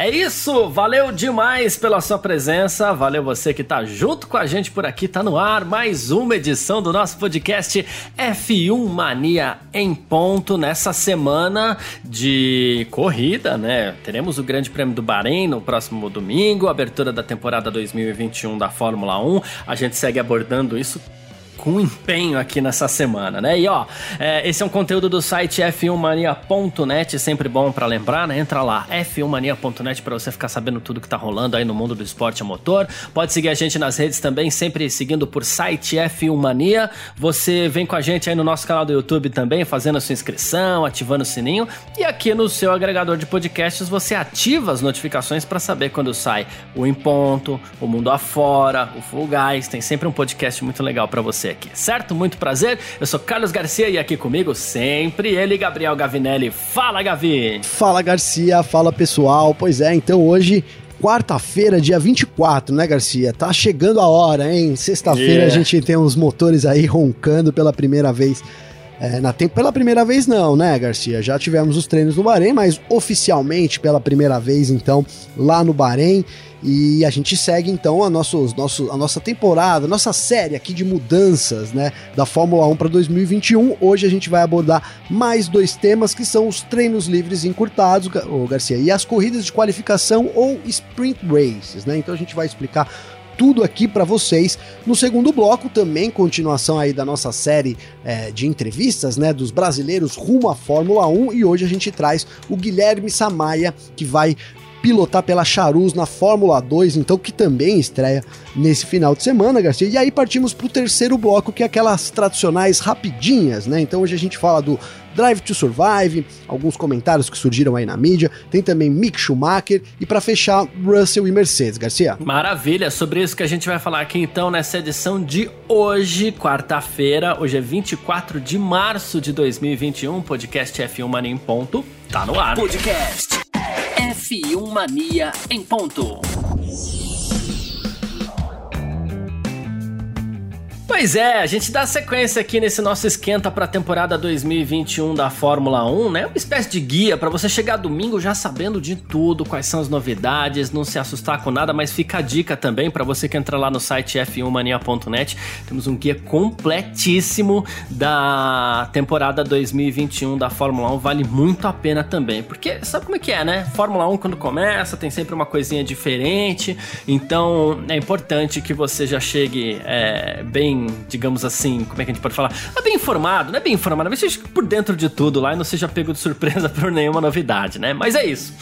É isso, valeu demais pela sua presença, valeu você que tá junto com a gente por aqui, tá no ar mais uma edição do nosso podcast F1 Mania em ponto nessa semana de corrida, né? Teremos o Grande Prêmio do Bahrein no próximo domingo, abertura da temporada 2021 da Fórmula 1. A gente segue abordando isso com empenho aqui nessa semana, né? E ó, é, esse é um conteúdo do site f1mania.net, sempre bom para lembrar, né? Entra lá, f1mania.net para você ficar sabendo tudo que tá rolando aí no mundo do esporte a motor. Pode seguir a gente nas redes também, sempre seguindo por site F1 Mania. Você vem com a gente aí no nosso canal do YouTube também, fazendo a sua inscrição, ativando o sininho. E aqui no seu agregador de podcasts você ativa as notificações para saber quando sai o Em Ponto, o Mundo Afora, o Full Guys. Tem sempre um podcast muito legal para você aqui, certo? Muito prazer, eu sou Carlos Garcia e aqui comigo sempre ele, Gabriel Gavinelli. Fala, Gavi! Fala, Garcia, fala pessoal. Pois é, então hoje quarta-feira, dia 24, né, Garcia? Tá chegando a hora, hein? Sexta-feira yeah. a gente tem uns motores aí roncando pela primeira vez. É, na tempo, pela primeira vez não, né, Garcia? Já tivemos os treinos no Bahrein, mas oficialmente pela primeira vez, então, lá no Bahrein. E a gente segue então a, nossos, nosso, a nossa temporada, a nossa série aqui de mudanças né, da Fórmula 1 para 2021. Hoje a gente vai abordar mais dois temas que são os treinos livres encurtados, o Garcia, e as corridas de qualificação ou sprint races. Né? Então a gente vai explicar tudo aqui para vocês. No segundo bloco, também continuação aí da nossa série é, de entrevistas, né, dos brasileiros rumo à Fórmula 1 e hoje a gente traz o Guilherme Samaia, que vai pilotar pela Charus na Fórmula 2, então que também estreia nesse final de semana, Garcia. E aí partimos para o terceiro bloco, que é aquelas tradicionais rapidinhas, né? Então hoje a gente fala do Drive to Survive, alguns comentários que surgiram aí na mídia, tem também Mick Schumacher e para fechar Russell e Mercedes, Garcia. Maravilha, sobre isso que a gente vai falar aqui então nessa edição de hoje, quarta-feira, hoje é 24 de março de 2021, podcast F1 Mania em ponto, tá no ar. Podcast F1 Mania em ponto. Pois é, a gente dá sequência aqui nesse nosso esquenta para a temporada 2021 da Fórmula 1, né? Uma espécie de guia para você chegar domingo já sabendo de tudo, quais são as novidades, não se assustar com nada, mas fica a dica também para você que entra lá no site f1mania.net. Temos um guia completíssimo da temporada 2021 da Fórmula 1, vale muito a pena também, porque sabe como é que é, né? Fórmula 1 quando começa tem sempre uma coisinha diferente, então é importante que você já chegue é, bem digamos assim, como é que a gente pode falar? É bem informado, não é bem informado, mas seja por dentro de tudo lá e não seja pego de surpresa por nenhuma novidade, né? Mas é isso.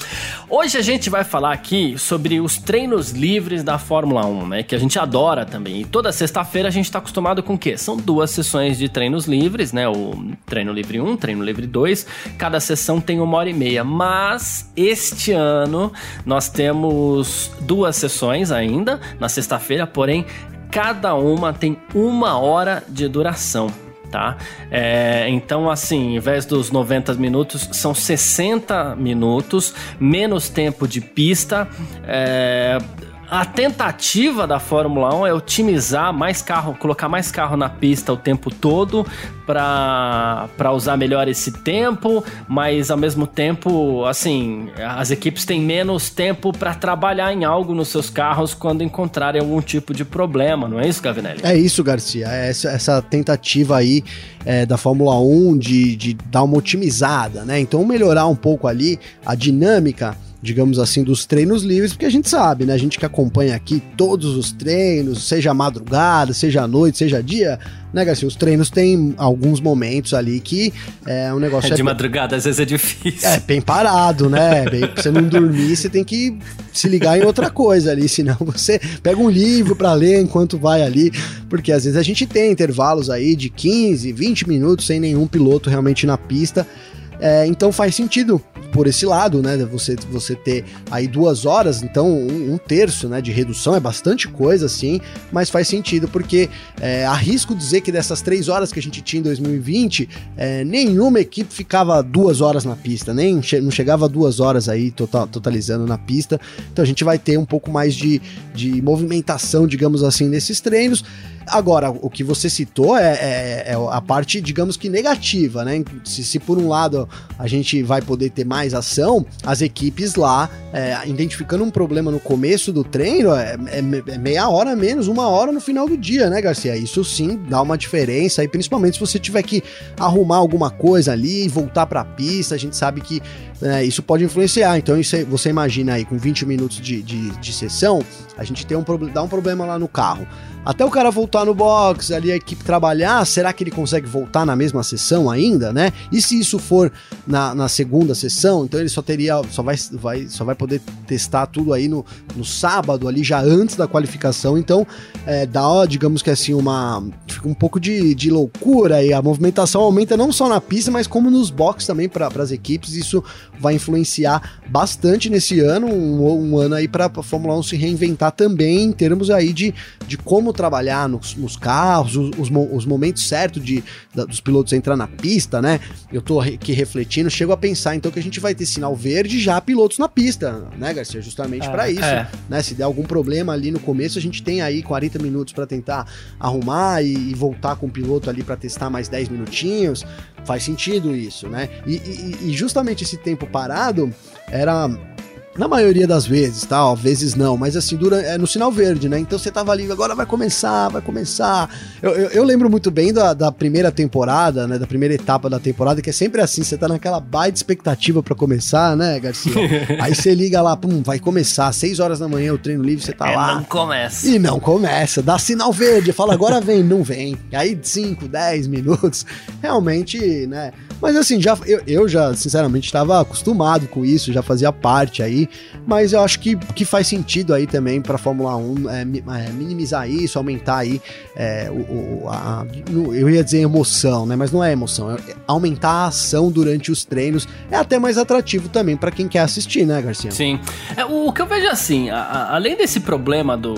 Hoje a gente vai falar aqui sobre os treinos livres da Fórmula 1, né? Que a gente adora também. E toda sexta-feira a gente tá acostumado com o quê? São duas sessões de treinos livres, né? O treino livre 1, treino livre 2. Cada sessão tem uma hora e meia. Mas este ano nós temos duas sessões ainda na sexta-feira, porém cada uma tem uma hora de duração. Tá? É, então, assim, em vez dos 90 minutos, são 60 minutos, menos tempo de pista. É, a tentativa da Fórmula 1 é otimizar mais carro, colocar mais carro na pista o tempo todo para usar melhor esse tempo, mas ao mesmo tempo, assim, as equipes têm menos tempo para trabalhar em algo nos seus carros quando encontrarem algum tipo de problema, não é isso, Gavinelli? É isso, Garcia. É essa, essa tentativa aí é, da Fórmula 1 de, de dar uma otimizada, né? Então melhorar um pouco ali a dinâmica digamos assim, dos treinos livres, porque a gente sabe, né? A gente que acompanha aqui todos os treinos, seja madrugada, seja noite, seja dia, né, Garcia? Os treinos têm alguns momentos ali que é um negócio. É de é madrugada, às vezes é difícil. É, bem parado, né? Bem, pra você não dormir, você tem que se ligar em outra coisa ali, senão você pega um livro para ler enquanto vai ali, porque às vezes a gente tem intervalos aí de 15, 20 minutos sem nenhum piloto realmente na pista. É, então faz sentido por esse lado, né? Você, você ter aí duas horas, então um, um terço né, de redução é bastante coisa, assim, mas faz sentido, porque é, arrisco dizer que dessas três horas que a gente tinha em 2020, é, nenhuma equipe ficava duas horas na pista, nem che não chegava duas horas aí total, totalizando na pista. Então a gente vai ter um pouco mais de, de movimentação, digamos assim, nesses treinos. Agora, o que você citou é, é, é, a parte, digamos que negativa, né? Se, se, por um lado a gente vai poder ter mais ação, as equipes lá, é, identificando um problema no começo do treino, é, é, é, meia hora menos, uma hora no final do dia, né, Garcia? Isso sim dá uma diferença, e principalmente se você tiver que arrumar alguma coisa ali e voltar para a pista, a gente sabe que é, isso pode influenciar. Então, isso, você imagina aí, com 20 minutos de, de, de sessão, a gente tem um, dá um problema lá no carro. Até o cara voltar no box, ali a equipe trabalhar, será que ele consegue voltar na mesma sessão ainda, né? E se isso for na, na segunda sessão, então ele só teria, só vai, vai, só vai poder testar tudo aí no, no sábado, ali já antes da qualificação. Então, é, dá, digamos que assim, uma. Fica um pouco de, de loucura e a movimentação aumenta não só na pista, mas como nos boxes também para as equipes. Isso vai influenciar bastante nesse ano, um, um ano aí para a Fórmula 1 se reinventar também em termos aí de, de como trabalhar nos, nos carros, os, os, os, momentos certos de, da, dos pilotos entrar na pista, né? Eu tô aqui refletindo, chego a pensar então que a gente vai ter sinal verde já pilotos na pista, né, Garcia? Justamente é, para isso, é. né? Se der algum problema ali no começo, a gente tem aí 40 minutos para tentar arrumar e, e, voltar com o piloto ali para testar mais 10 minutinhos. Faz sentido isso, né? E, e, e justamente esse tempo parado era na maioria das vezes, tá? Às vezes não, mas assim, dura, é no sinal verde, né? Então você tava ali, agora vai começar, vai começar. Eu, eu, eu lembro muito bem da, da, primeira temporada, né? Da primeira etapa da temporada, que é sempre assim, você tá naquela baita expectativa para começar, né, Garcia? Aí você liga lá, pum, vai começar, 6 horas da manhã o treino livre, você tá é, lá. Não começa. E não começa, dá sinal verde, fala agora vem, não vem. Aí 5, 10 minutos, realmente, né? Mas assim, já, eu, eu já, sinceramente, estava acostumado com isso, já fazia parte aí, mas eu acho que, que faz sentido aí também para a Fórmula 1 é, é, minimizar isso, aumentar aí é, o, o a, eu ia dizer emoção, né? Mas não é emoção, é aumentar a ação durante os treinos é até mais atrativo também para quem quer assistir, né, Garcia? Sim. É, o, que eu vejo assim, a, a, além desse problema do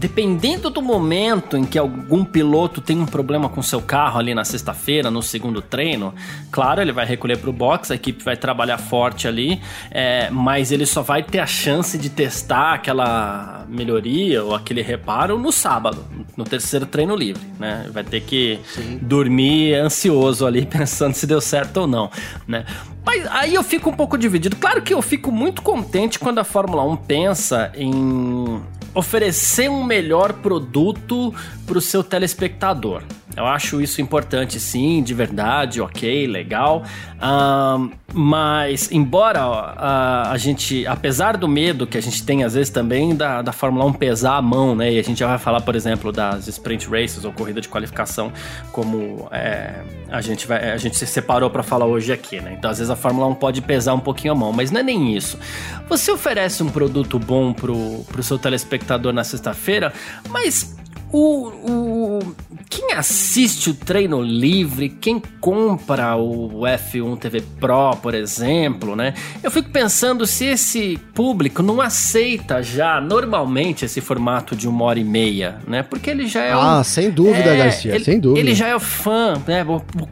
dependendo do momento em que algum piloto tem um problema com seu carro ali na sexta-feira, no segundo treino, claro, ele vai recolher para o box, a equipe vai trabalhar forte ali, é, mas ele só vai ter a chance de testar aquela melhoria ou aquele reparo no sábado, no terceiro treino livre, né? Vai ter que Sim. dormir ansioso ali, pensando se deu certo ou não, né? Mas aí eu fico um pouco dividido. Claro que eu fico muito contente quando a Fórmula 1 pensa em oferecer um melhor produto para o seu telespectador. Eu acho isso importante, sim, de verdade, ok, legal. Mas, embora a, a gente, apesar do medo que a gente tem às vezes também da, da Fórmula 1 pesar a mão, né? E a gente já vai falar, por exemplo, das sprint races ou corrida de qualificação, como é, a, gente vai, a gente se separou para falar hoje aqui, né? Então, às vezes a Fórmula 1 pode pesar um pouquinho a mão, mas não é nem isso. Você oferece um produto bom pro, pro seu telespectador na sexta-feira, mas o, o, quem assiste o treino livre, quem compra o F1 TV Pro, por exemplo, né? Eu fico pensando se esse público não aceita já normalmente esse formato de uma hora e meia, né? Porque ele já é. Ah, um, sem dúvida, é, Garcia, ele, sem dúvida. Ele já é fã, né?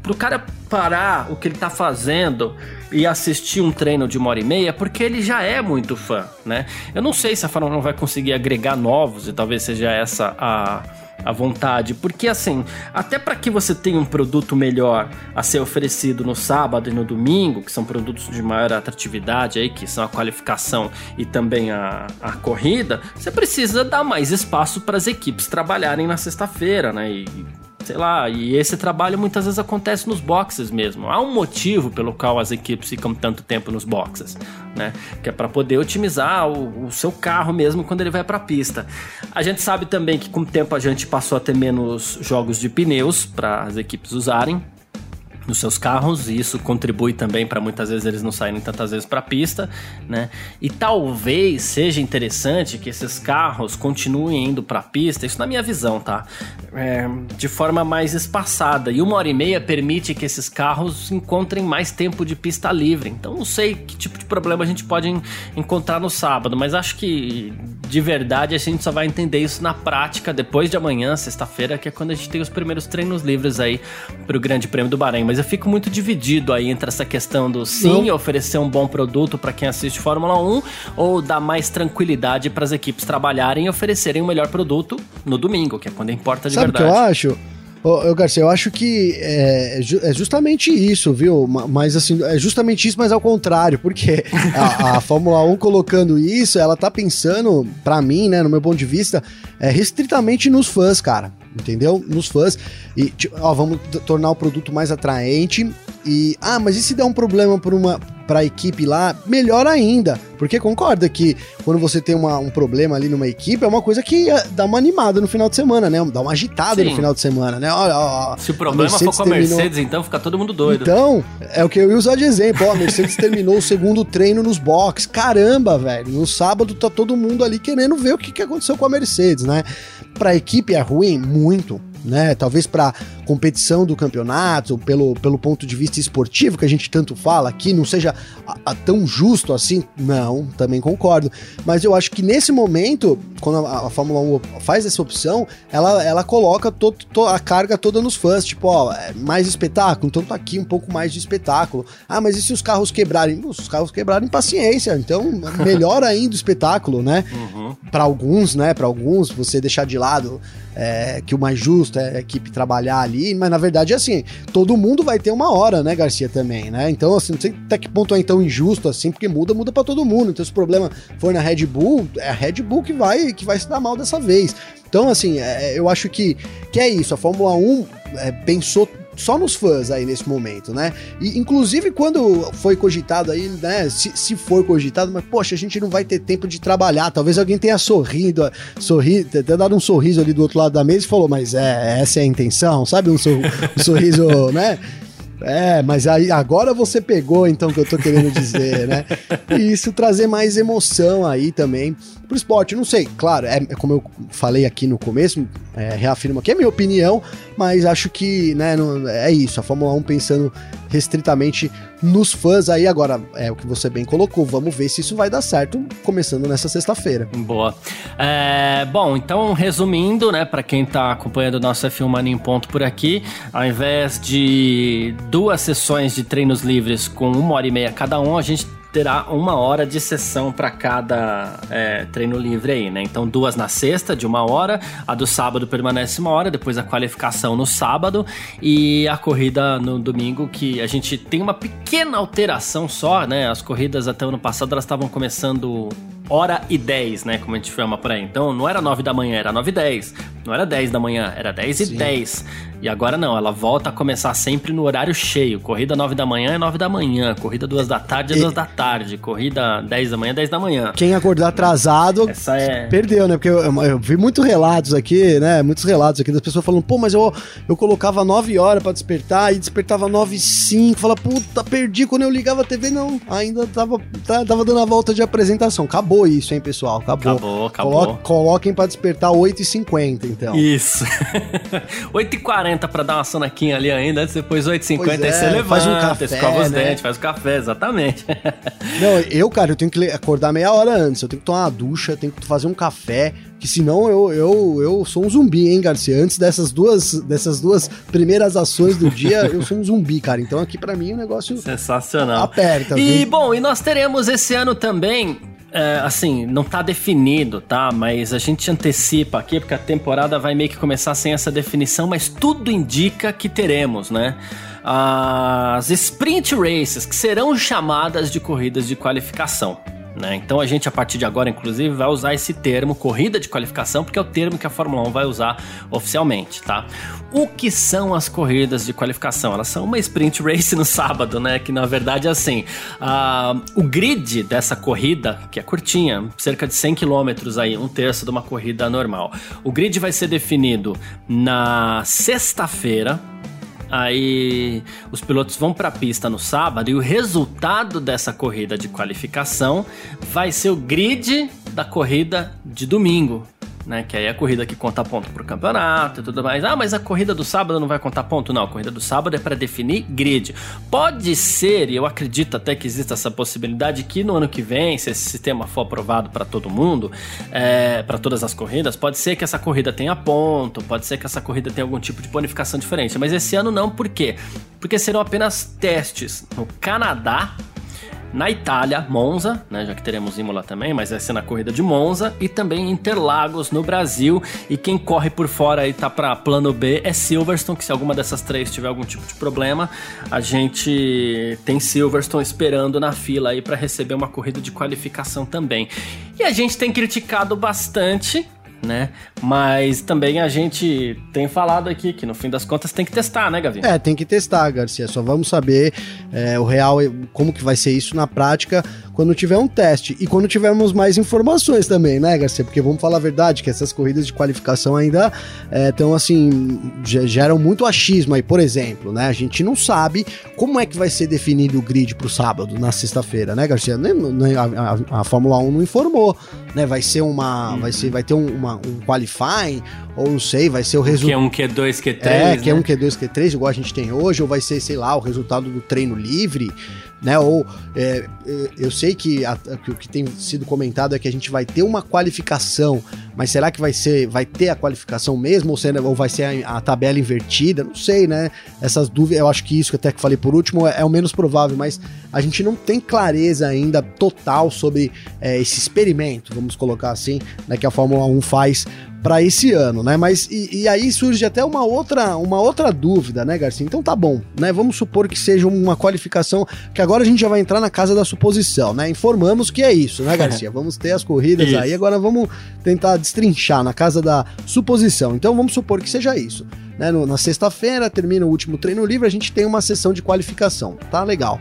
Pro cara parar o que ele tá fazendo e assistir um treino de uma hora e meia, porque ele já é muito fã, né? Eu não sei se a Fórmula 1 vai conseguir agregar novos, e talvez seja essa a à vontade, porque assim, até para que você tenha um produto melhor a ser oferecido no sábado e no domingo, que são produtos de maior atratividade aí, que são a qualificação e também a, a corrida, você precisa dar mais espaço para as equipes trabalharem na sexta-feira, né? E sei lá, e esse trabalho muitas vezes acontece nos boxes mesmo. Há um motivo pelo qual as equipes ficam tanto tempo nos boxes, né? Que é para poder otimizar o, o, seu carro mesmo quando ele vai para a pista. A gente sabe também que com o tempo a gente passou a ter menos jogos de pneus para as equipes usarem. Nos seus carros e isso contribui também para muitas vezes eles não saírem tantas vezes para a pista, né? E talvez seja interessante que esses carros continuem indo para a pista, isso na minha visão, tá? É, de forma mais espaçada e uma hora e meia permite que esses carros encontrem mais tempo de pista livre. Então não sei que tipo de problema a gente pode encontrar no sábado, mas acho que de verdade a gente só vai entender isso na prática depois de amanhã, sexta-feira, que é quando a gente tem os primeiros treinos livres aí para o Grande Prêmio do Bahrein. Mas eu fico muito dividido aí entre essa questão do sim, oferecer um bom produto para quem assiste Fórmula 1 ou dar mais tranquilidade para as equipes trabalharem e oferecerem o um melhor produto no domingo, que é quando importa de Sabe verdade. Sabe o que eu acho? Ô, Garcia, eu acho que é, é, justamente isso, viu? Mas assim, é justamente isso, mas ao contrário, porque a, a Fórmula 1 colocando isso, ela tá pensando, para mim, né, no meu ponto de vista, é, restritamente nos fãs, cara entendeu? Nos fãs. E, tipo, ó, vamos tornar o produto mais atraente. E, ah, mas e se der um problema para uma para a equipe lá, melhor ainda. Porque concorda que quando você tem uma, um problema ali numa equipe, é uma coisa que eh, dá uma animada no final de semana, né? Dá uma agitada Sim. no final de semana, né? Olha, ó, Se o problema for com a terminou... Mercedes, então fica todo mundo doido. Então, é o que eu ia usar de exemplo. Ó, a Mercedes terminou o segundo treino nos boxes. Caramba, velho. No sábado tá todo mundo ali querendo ver o que, que aconteceu com a Mercedes, né? Pra equipe é ruim? Muito né? Talvez para competição do campeonato, pelo, pelo ponto de vista esportivo que a gente tanto fala aqui, não seja a, a tão justo assim. Não, também concordo. Mas eu acho que nesse momento, quando a, a Fórmula 1 faz essa opção, ela, ela coloca to, to, a carga toda nos fãs. Tipo, ó, é mais espetáculo, então tá aqui um pouco mais de espetáculo. Ah, mas e se os carros quebrarem? Os carros quebrarem, paciência. Então, melhor ainda o espetáculo, né? Uhum. Para alguns, né? Para alguns, você deixar de lado é, que o mais justo é a equipe trabalhar ali, mas na verdade, assim, todo mundo vai ter uma hora, né, Garcia, também, né? Então, assim, não sei até que ponto é tão injusto assim, porque muda, muda para todo mundo. Então, se o problema for na Red Bull, é a Red Bull que vai, que vai se dar mal dessa vez. Então, assim, é, eu acho que, que é isso. A Fórmula 1 é, pensou só nos fãs aí nesse momento, né? E inclusive quando foi cogitado aí, né? Se, se for cogitado, mas poxa, a gente não vai ter tempo de trabalhar. Talvez alguém tenha sorrido, sorrido, tenha dado um sorriso ali do outro lado da mesa e falou, mas é, essa é a intenção, sabe? Um, sor, um sorriso, né? É, mas aí agora você pegou então o que eu tô querendo dizer, né? E isso trazer mais emoção aí também pro esporte. Não sei, claro, é, é como eu falei aqui no começo, é, reafirmo aqui, é minha opinião, mas acho que, né, não, é isso, a Fórmula 1 pensando restritamente nos fãs aí agora, é o que você bem colocou, vamos ver se isso vai dar certo começando nessa sexta-feira. Boa. É, bom, então resumindo, né, para quem tá acompanhando o nosso F1 Mania em ponto por aqui, ao invés de duas sessões de treinos livres com uma hora e meia cada um, a gente terá uma hora de sessão para cada é, treino livre aí, né? Então, duas na sexta, de uma hora, a do sábado permanece uma hora, depois a qualificação no sábado e a corrida no domingo, que a gente tem uma pequena alteração só, né? As corridas até o ano passado elas estavam começando hora e 10, né? Como a gente chama por aí. Então não era 9 da manhã, era 9 e 10. Não era 10 da manhã, era 10 Sim. e 10. E agora não, ela volta a começar sempre no horário cheio. Corrida 9 da manhã é 9 da manhã. Corrida 2 da tarde é 2 da tarde. Corrida 10 da manhã é 10 da manhã. Quem acordar atrasado é... perdeu, né? Porque eu, eu, eu, vi muitos relatos aqui, né? Muitos relatos aqui das pessoas falando, pô, mas eu, eu colocava 9 horas pra despertar e despertava 9 e 5. Fala, puta, perdi. Quando eu ligava a TV, não. Ainda tava, tava dando a volta de apresentação. Acabou isso, hein, pessoal? Acabou. Acabou, acabou. Colo coloquem pra despertar 8 e 50 então. Isso. 8 e 40 pra dar uma sonequinha ali ainda, antes depois 8 e 50 é, aí você levanta, faz um café, escova os né? dentes, faz o café, exatamente. Não, eu, cara, eu tenho que acordar meia hora antes, eu tenho que tomar uma ducha, tenho que fazer um café, que senão eu, eu, eu sou um zumbi, hein, Garcia? Antes dessas duas, dessas duas primeiras ações do dia, eu sou um zumbi, cara. Então aqui para mim o negócio sensacional. Aperta. E viu? bom, e nós teremos esse ano também é, assim, não tá definido, tá? Mas a gente antecipa aqui, porque a temporada vai meio que começar sem essa definição, mas tudo indica que teremos, né? As sprint races, que serão chamadas de corridas de qualificação. Né? Então a gente, a partir de agora, inclusive, vai usar esse termo corrida de qualificação, porque é o termo que a Fórmula 1 vai usar oficialmente, tá? O que são as corridas de qualificação? Elas são uma sprint race no sábado, né? Que na verdade é assim: uh, o grid dessa corrida, que é curtinha, cerca de 100 km aí, um terço de uma corrida normal. O grid vai ser definido na sexta-feira Aí os pilotos vão para a pista no sábado e o resultado dessa corrida de qualificação vai ser o grid da corrida de domingo né? Que aí é a corrida que conta ponto pro campeonato e tudo mais. Ah, mas a corrida do sábado não vai contar ponto? Não, a corrida do sábado é para definir grid. Pode ser, e eu acredito até que exista essa possibilidade, que no ano que vem, se esse sistema for aprovado para todo mundo, é, para todas as corridas, pode ser que essa corrida tenha ponto, pode ser que essa corrida tenha algum tipo de bonificação diferente. Mas esse ano não, por quê? Porque serão apenas testes no Canadá na Itália, Monza, né, já que teremos Imola também, mas vai ser na corrida de Monza e também Interlagos no Brasil. E quem corre por fora e tá para plano B é Silverstone, que se alguma dessas três tiver algum tipo de problema, a gente tem Silverstone esperando na fila aí para receber uma corrida de qualificação também. E a gente tem criticado bastante né? Mas também a gente tem falado aqui que no fim das contas tem que testar, né, Gavi? É, tem que testar, Garcia. Só vamos saber é, o real, como que vai ser isso na prática quando tiver um teste e quando tivermos mais informações também, né, Garcia? Porque vamos falar a verdade que essas corridas de qualificação ainda estão é, assim, geram muito achismo aí, por exemplo, né? A gente não sabe como é que vai ser definido o grid para o sábado, na sexta-feira, né, Garcia? A, a, a, Fórmula 1 não informou, né? Vai ser uma, vai ser, vai ter um, uma, um qualifying ou não sei, vai ser o resultado. Q1, Q2, Q3. É, Q1, né? Q2, Q3, igual a gente tem hoje, ou vai ser, sei lá, o resultado do treino livre né? Ou é, é, eu sei que, a, que o que tem sido comentado é que a gente vai ter uma qualificação, mas será que vai ser, vai ter a qualificação mesmo ou, ser, ou vai ser a, a, tabela invertida? Não sei, né? Essas dúvidas, eu acho que isso que até que falei por último é, é o menos provável, mas a gente não tem clareza ainda total sobre é, esse experimento, vamos colocar assim, né, que a Fórmula 1 faz para esse ano, né? Mas e, e, aí surge até uma outra, uma outra dúvida, né, Garcia? Então tá bom, né? Vamos supor que seja uma qualificação que agora a gente já vai entrar na casa da suposição, né? Informamos que é isso, né, Garcia? vamos ter as corridas isso. aí, agora vamos tentar destrinchar na casa da suposição. Então vamos supor que seja isso. Né, no, na sexta-feira termina o último treino livre, a gente tem uma sessão de qualificação, tá legal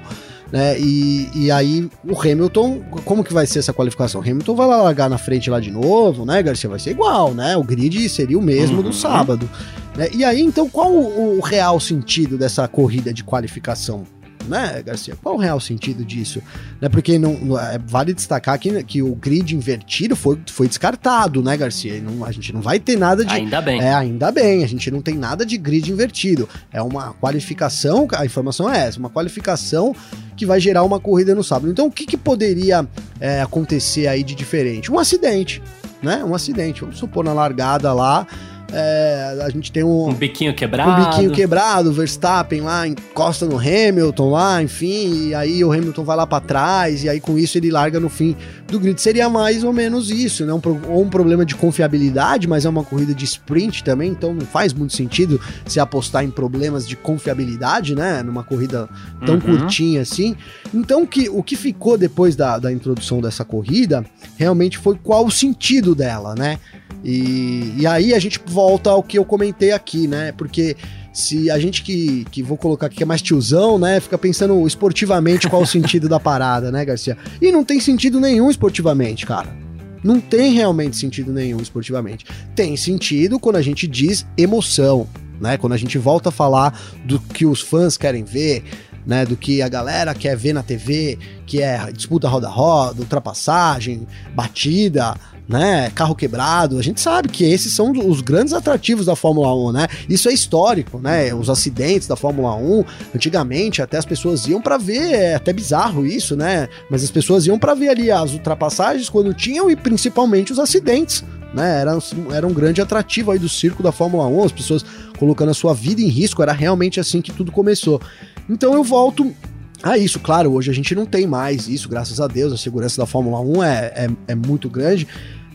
né? E, e aí o Hamilton, como que vai ser essa qualificação? O Hamilton vai largar na frente lá de novo, né, Garcia? Vai ser igual, né? O grid seria o mesmo uhum. do sábado. Né? E aí, então, qual o, o real sentido dessa corrida de qualificação? Né, Garcia? Qual o real sentido disso? Né, porque não, é, vale destacar que, que o grid invertido foi, foi descartado, né, Garcia? Não, a gente não vai ter nada de. Ainda bem. É, ainda bem. A gente não tem nada de grid invertido. É uma qualificação, a informação é essa, uma qualificação que vai gerar uma corrida no sábado. Então, o que, que poderia é, acontecer aí de diferente? Um acidente, né? Um acidente. Vamos supor na largada lá é, a gente tem um. Um biquinho quebrado. Um biquinho quebrado, Verstappen lá encosta no Hamilton lá, enfim, e aí o Hamilton vai lá para trás, e aí com isso ele larga no fim do grid. Seria mais ou menos isso, né? Um, ou um problema de confiabilidade, mas é uma corrida de sprint também, então não faz muito sentido se apostar em problemas de confiabilidade, né? Numa corrida tão uhum. curtinha assim. Então que, o que ficou depois da, da introdução dessa corrida realmente foi qual o sentido dela, né? E, e aí a gente volta ao que eu comentei aqui, né? Porque se a gente que, que vou colocar aqui que é mais tiozão, né, fica pensando esportivamente qual o sentido da parada, né, Garcia? E não tem sentido nenhum esportivamente, cara. Não tem realmente sentido nenhum esportivamente. Tem sentido quando a gente diz emoção, né? Quando a gente volta a falar do que os fãs querem ver, né, do que a galera quer ver na TV, que é disputa roda-roda, ultrapassagem, batida, né? Carro quebrado. A gente sabe que esses são os grandes atrativos da Fórmula 1, né? Isso é histórico, né? Os acidentes da Fórmula 1, antigamente até as pessoas iam para ver, é até bizarro isso, né? Mas as pessoas iam para ver ali as ultrapassagens quando tinham e principalmente os acidentes. Né, era, era um grande atrativo aí do circo da Fórmula 1, as pessoas colocando a sua vida em risco, era realmente assim que tudo começou. Então eu volto a isso, claro, hoje a gente não tem mais isso, graças a Deus, a segurança da Fórmula 1 é, é, é muito grande,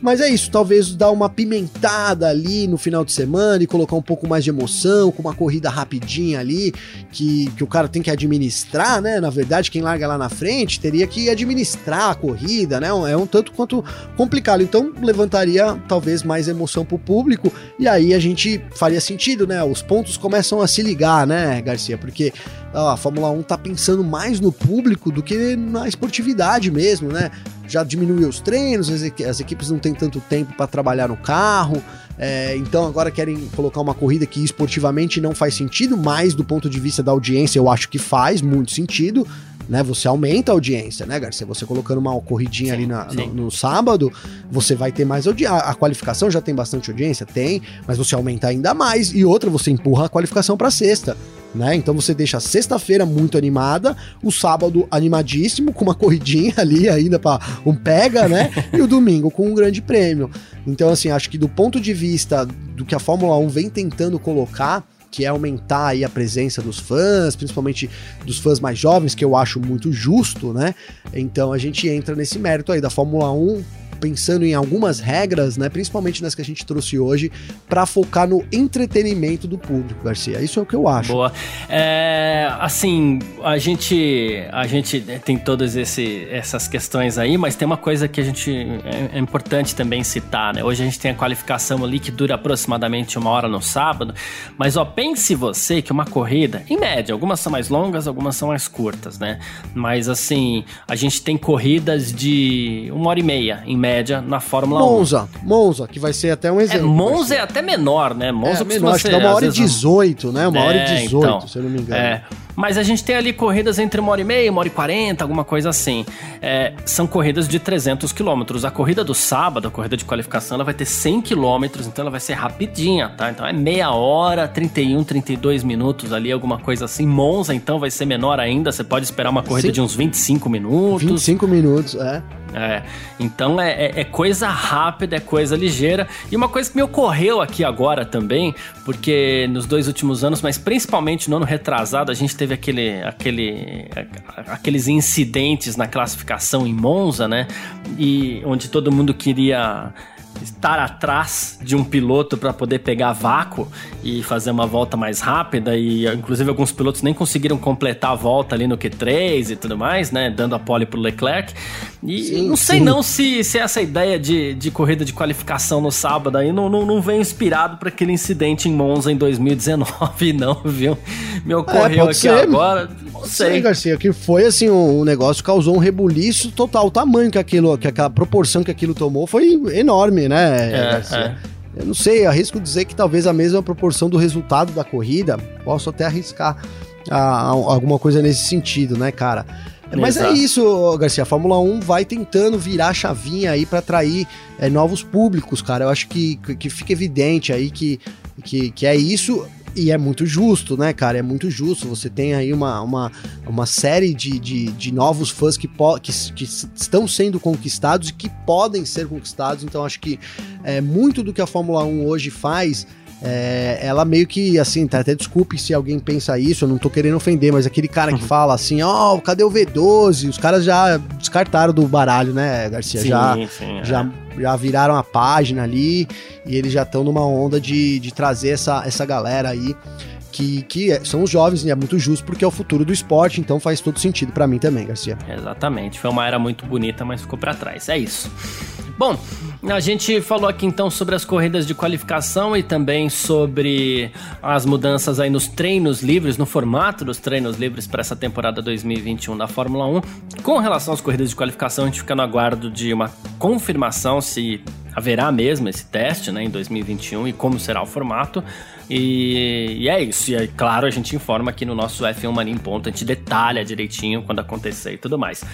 mas é isso, talvez dar uma pimentada ali no final de semana e colocar um pouco mais de emoção, com uma corrida rapidinha ali, que, que o cara tem que administrar, né? Na verdade, quem larga lá na frente teria que administrar a corrida, né? É um tanto quanto complicado. Então, levantaria talvez mais emoção pro público e aí a gente faria sentido, né? Os pontos começam a se ligar, né, Garcia? Porque a Fórmula 1 tá pensando mais no público do que na esportividade mesmo, né? Já diminuiu os treinos, as, equipes não têm tanto tempo para trabalhar no carro, É, então agora querem colocar uma corrida que esportivamente não faz sentido, mas do ponto de vista da audiência eu acho que faz muito sentido né? Você aumenta a audiência, né, Garcia? Você colocando uma corridinha sim, ali na, no, no, sábado, você vai ter mais audiência. A qualificação já tem bastante audiência? Tem, mas você aumenta ainda mais. E outra, você empurra a qualificação para sexta. Né? Então você deixa a sexta-feira muito animada, o sábado animadíssimo, com uma corridinha ali ainda para um pega, né? e o domingo com um grande prêmio. Então, assim, acho que do ponto de vista do que a Fórmula 1 vem tentando colocar, que é aumentar aí a presença dos fãs, principalmente dos fãs mais jovens, que eu acho muito justo, né? Então a gente entra nesse mérito aí da Fórmula 1 pensando em algumas regras, né, principalmente nas que a gente trouxe hoje, para focar no entretenimento do público, Garcia. Isso é o que eu acho. Boa. É, assim, a gente, a gente tem todas esse, essas questões aí, mas tem uma coisa que a gente é, é importante também citar, né? Hoje a gente tem a qualificação ali que dura aproximadamente uma hora no sábado, mas ó, pense você que uma corrida, em média, algumas são mais longas, algumas são mais curtas, né? Mas assim, a gente tem corridas de uma hora e meia, em média média na Fórmula Monza, 1. Monza, que vai ser até um exemplo. É, Monza é até menor, né? Monza é, menor, acho que dá uma hora e 18, né? Uma é, hora e 18, então, se eu não me engano. É. Mas a gente tem ali corridas entre uma hora e meia, uma hora e quarenta, alguma coisa assim. É, são corridas de 300 quilômetros. A corrida do sábado, a corrida de qualificação, ela vai ter 100 quilômetros, então ela vai ser rapidinha, tá? Então é meia hora, 31, 32 minutos ali, alguma coisa assim. Monza, então, vai ser menor ainda. Você pode esperar uma corrida Sim. de uns 25 minutos. 25 minutos, é. É, então é, é, é, coisa rápida, é coisa ligeira. E uma coisa que me ocorreu aqui agora também, porque nos dois últimos anos, mas principalmente no ano retrasado, a gente teve aquele, aquele, aqueles incidentes na classificação em Monza, né? E onde todo mundo queria estar atrás de um piloto para poder pegar vácuo e fazer uma volta mais rápida e inclusive alguns pilotos nem conseguiram completar a volta ali no Q3 e tudo mais, né, dando a pole pro Leclerc. E sim, não sei sim. não se, se essa ideia de, de corrida de qualificação no sábado aí não, não, não vem inspirado para aquele incidente em Monza em 2019 não, viu? Me ocorreu é, aqui ser. agora. Não sei. Sim, Garcia, que foi assim, um, um negócio causou um rebuliço total. O tamanho que aquilo, que aquela proporção que aquilo tomou foi enorme, né, é? É. Eu não sei, arrisco dizer que talvez a mesma proporção do resultado da corrida, posso até arriscar a, a, alguma coisa nesse sentido, né, cara? Mas é Exato. é isso, Garcia. A Fórmula 1 vai tentando virar a chavinha aí para atrair é, novos públicos, cara. Eu acho que, que fica evidente aí que, que, que é isso. E é muito justo, né, cara? É muito justo. Você tem aí uma, uma, uma série de, de, de novos fãs que, que, que estão sendo conquistados e que podem ser conquistados. Então, acho que é, muito do que a Fórmula 1 hoje faz. É, ela meio que, assim, tá, até desculpe se alguém pensa isso, eu não tô querendo ofender, mas aquele cara que uhum. fala assim, ó, oh, cadê o V12? Os caras já descartaram do baralho, né, Garcia? Sim, já, sim, é. Já, viraram a página ali e eles já estão numa onda de, de trazer essa, essa galera aí. Que, que é, são os jovens e é muito justo porque é o futuro do esporte, então faz todo sentido para mim também, Garcia. Exatamente. Foi uma era muito bonita, mas ficou para trás. É isso. Bom, a gente falou aqui então sobre as corridas de qualificação e também sobre as mudanças aí nos treinos livres, no formato dos treinos livres para essa temporada 2021 da Fórmula 1. Com relação às corridas de qualificação, a gente fica no aguardo de uma confirmação se haverá mesmo esse teste né, em 2021 e como será o formato. E, e, é isso. E é claro, a gente informa aqui no nosso F1 Mania em Ponto, a gente detalha direitinho quando acontecer e tudo mais.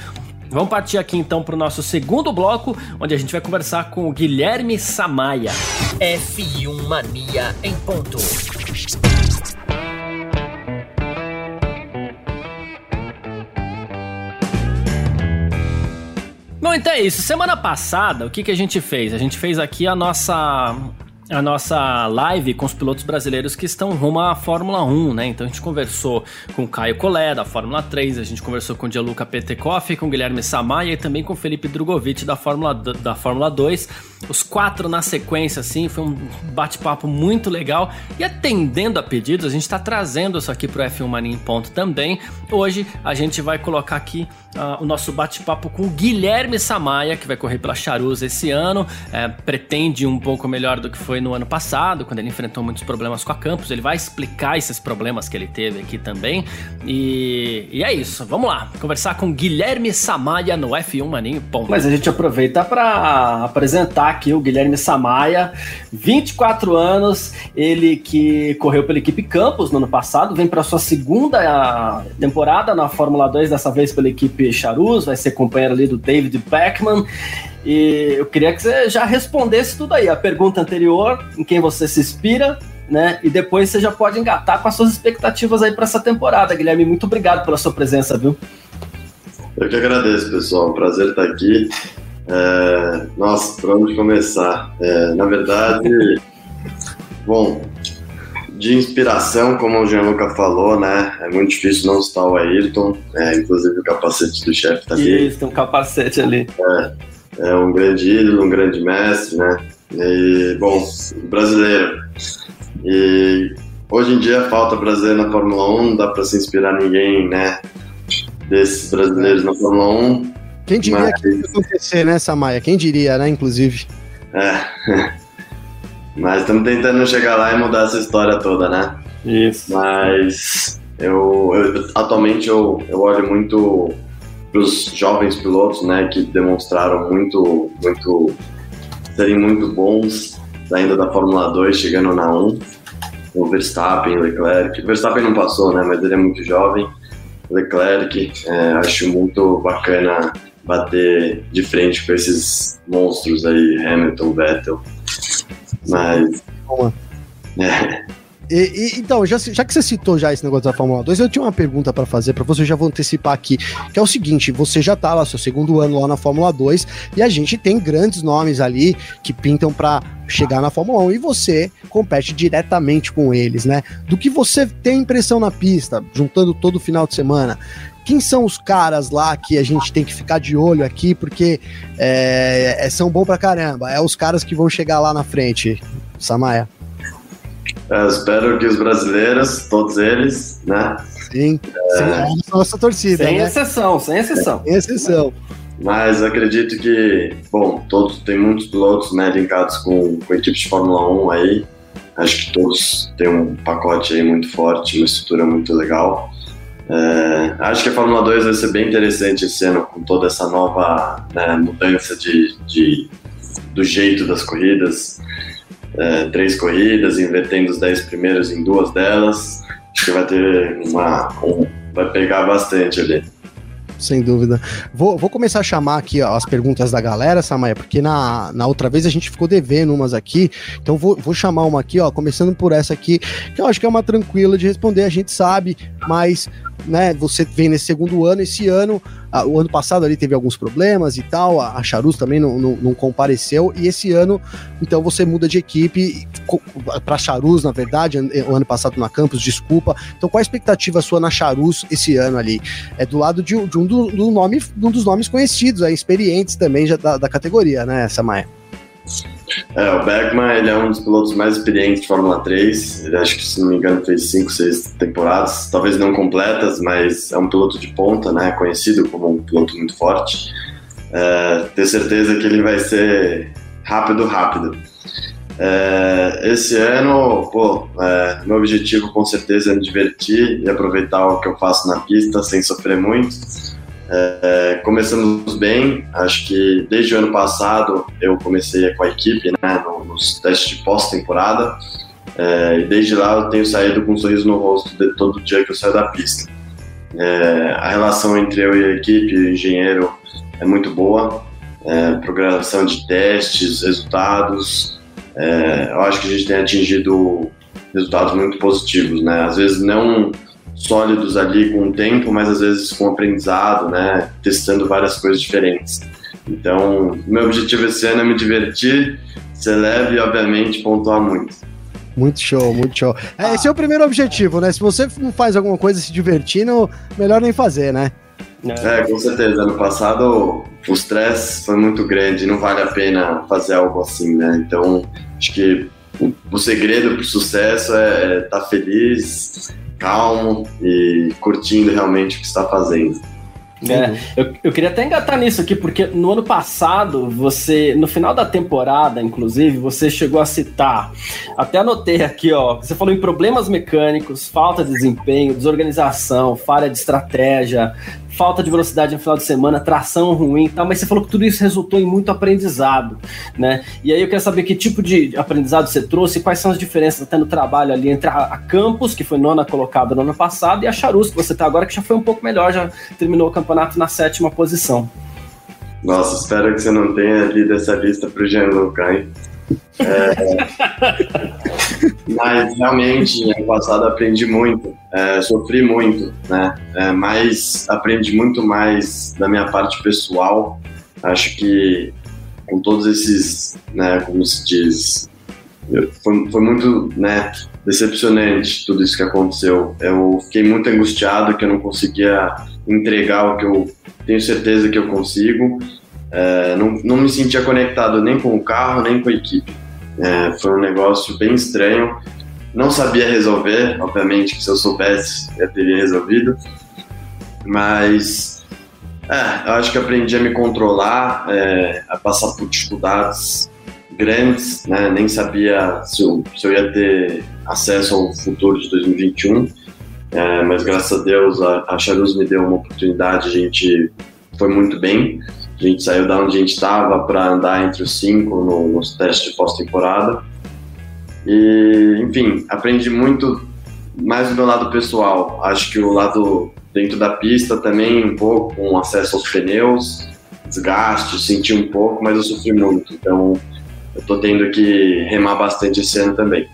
Vamos partir aqui então para o nosso segundo bloco, onde a gente vai conversar com o Guilherme Samaia. F1 Mania em ponto. Bom, então é isso. Semana passada, o que, que a gente fez? A gente fez aqui a nossa a nossa live com os pilotos brasileiros que estão rumo à Fórmula 1, né? Então a gente conversou com o Caio Collet, da Fórmula 3, a gente conversou com o Gianluca Petekoff, com o Guilherme Samaia e também com o Felipe Drogovic da Fórmula, da Fórmula 2. Os quatro na sequência, assim, foi um bate-papo muito legal. E atendendo a pedidos, a gente está trazendo isso aqui para o F1 Mania em Ponto também. Hoje a gente vai colocar aqui uh, o nosso bate-papo com o Guilherme Samaia, que vai correr pela Charuz esse ano. É, pretende um pouco melhor do que foi no ano passado, quando ele enfrentou muitos problemas com a Campus. Ele vai explicar esses problemas que ele teve aqui também. E, e é isso, vamos lá, conversar com Guilherme Samaia no F1 Maninho. Ponto. Mas a gente aproveita para apresentar apresentar aqui o Guilherme Samaia, 24 anos, ele que correu pela equipe Campos no ano passado, vem para sua segunda ah, temporada na Fórmula 2, dessa vez pela equipe Charus, vai ser companheiro ali do David Beckman. E eu queria que você já respondesse tudo aí. A pergunta anterior, em quem você se inspira, né? E depois você já pode engatar com as suas expectativas aí para essa temporada, Guilherme. Muito obrigado pela sua presença, viu? Eu que agradeço, pessoal. Prazer estar aqui. É... Nossa, por onde começar? É, na verdade, bom, de inspiração, como o Gianluca falou, né? É muito difícil não citar o Ayrton, é, inclusive o capacete do chefe tá ali. Isso, tem um capacete ali. É, é um grande ídolo, um grande mestre, né? E, bom, brasileiro. E hoje em dia falta brasileiro na Fórmula 1, não dá para se inspirar ninguém, né? Desses brasileiros na Fórmula 1. Quem diria mas... que isso ia acontecer, né, Samaya? Quem diria, né, inclusive? É. Mas estamos tentando chegar lá e mudar essa história toda, né? Isso. Mas eu, eu atualmente eu, eu olho muito para os jovens pilotos, né, que demonstraram muito, muito serem muito bons ainda da Fórmula 2, chegando na 1. O Verstappen, Leclerc. O Verstappen não passou, né, mas ele é muito jovem. Leclerc, é, acho muito bacana bater de frente com esses monstros aí, Hamilton, Vettel. Mas. É, e, e, então, já, já, que você citou já esse negócio da Fórmula 2, eu tinha uma pergunta para fazer para você, eu já vou antecipar aqui, que é o seguinte, você já tá lá, seu segundo ano lá na Fórmula 2, e a gente tem grandes nomes ali que pintam para chegar na Fórmula 1, e você compete diretamente com eles, né? Do que você tem impressão na pista, juntando todo o final de semana, quem são os caras lá que a gente tem que ficar de olho aqui, porque é, é são bons pra caramba, é os caras que vão chegar lá na frente, Samaya. Eu espero que os brasileiros, todos eles, né? Sim, é... sim é a nossa torcida. Sem né? exceção, sem exceção. Sem exceção. Mas acredito que, bom, todos tem muitos pilotos né, linkados com, com equipes de Fórmula 1 aí. Acho que todos têm um pacote aí muito forte, uma estrutura muito legal. É, acho que a Fórmula 2 vai ser bem interessante esse ano, com toda essa nova né, mudança de, de, do jeito das corridas é, três corridas, invertendo os dez primeiros em duas delas. Acho que vai ter uma. Um, vai pegar bastante ali. Sem dúvida. Vou, vou começar a chamar aqui ó, as perguntas da galera, Samaya, porque na, na outra vez a gente ficou devendo umas aqui. Então vou, vou chamar uma aqui, ó, começando por essa aqui, que eu acho que é uma tranquila de responder, a gente sabe, mas né, você vem nesse segundo ano, esse ano, a, o ano passado ali teve alguns problemas e tal, a, a Charus também não, não, não, compareceu, e esse ano, então você muda de equipe para Charus, na verdade, o ano passado na Campus, desculpa. Então qual a expectativa sua na Charus esse ano ali? É do lado de, de um, do, do nome, um dos nomes conhecidos, é, experientes também já da, da categoria, né, Samaya? É, o Beckman ele é um dos pilotos mais experientes de Fórmula 3. Ele acho que, se não me engano, fez 5, 6 temporadas, talvez não completas, mas é um piloto de ponta, né? Conhecido como um piloto muito forte. É, tenho certeza que ele vai ser rápido, rápido. É, esse ano, pô, é, meu objetivo com certeza é me divertir e aproveitar o que eu faço na pista sem sofrer muito. É, começamos bem, acho que desde o ano passado eu comecei com a equipe né, nos testes de pós-temporada é, e desde lá eu tenho saído com um sorriso no rosto de todo dia que eu saio da pista. É, a relação entre eu e a equipe, o engenheiro, é muito boa, é, programação de testes, resultados, é, eu acho que a gente tem atingido resultados muito positivos, né? Às vezes não sólidos ali com o tempo, mas às vezes com aprendizado, né? Testando várias coisas diferentes. Então, meu objetivo esse ano é me divertir, ser leve e, obviamente, pontuar muito. Muito show, muito show. É, esse é o primeiro objetivo, né? Se você não faz alguma coisa se divertindo, melhor nem fazer, né? É, com certeza. Ano passado o estresse foi muito grande, não vale a pena fazer algo assim, né? Então, acho que o, o segredo para o sucesso é estar tá feliz, calmo e curtindo realmente o que está fazendo. É, eu, eu queria até engatar nisso aqui, porque no ano passado, você, no final da temporada, inclusive, você chegou a citar, até anotei aqui, ó, você falou em problemas mecânicos, falta de desempenho, desorganização, falha de estratégia, falta de velocidade no final de semana, tração ruim e tal, mas você falou que tudo isso resultou em muito aprendizado, né? E aí eu quero saber que tipo de aprendizado você trouxe quais são as diferenças até no trabalho ali entre a, Campus, que foi nona colocada no ano passado, e a Charus, que você tá agora, que já foi um pouco melhor, já terminou o campeonato na sétima posição. Nossa, espero que você não tenha lido essa lista pro Gianluca, hein? É, mas realmente, ano passado aprendi muito, é, sofri muito, né? É, mas aprendi muito mais da minha parte pessoal. Acho que com todos esses, né, como se diz, foi, foi muito, né, decepcionante tudo isso que aconteceu. Eu fiquei muito angustiado que eu não conseguia entregar o que eu tenho certeza que eu consigo. É, não, não me sentia conectado nem com o carro, nem com a equipe. É, foi um negócio bem estranho. Não sabia resolver, obviamente que se eu soubesse eu teria resolvido, mas é, eu acho que aprendi a me controlar, é, a passar por dificuldades grandes, né? nem sabia se eu, se eu ia ter acesso ao futuro de 2021, é, mas graças a Deus a, a Charus me deu uma oportunidade, a gente foi muito bem. A gente saiu da onde a gente estava para andar entre os cinco no, nos testes de pós-temporada. E, enfim, aprendi muito mais do meu lado pessoal. Acho que o lado dentro da pista também, um pouco, com acesso aos pneus, desgaste, senti um pouco, mas eu sofri muito. Então, eu tô tendo que remar bastante esse ano também.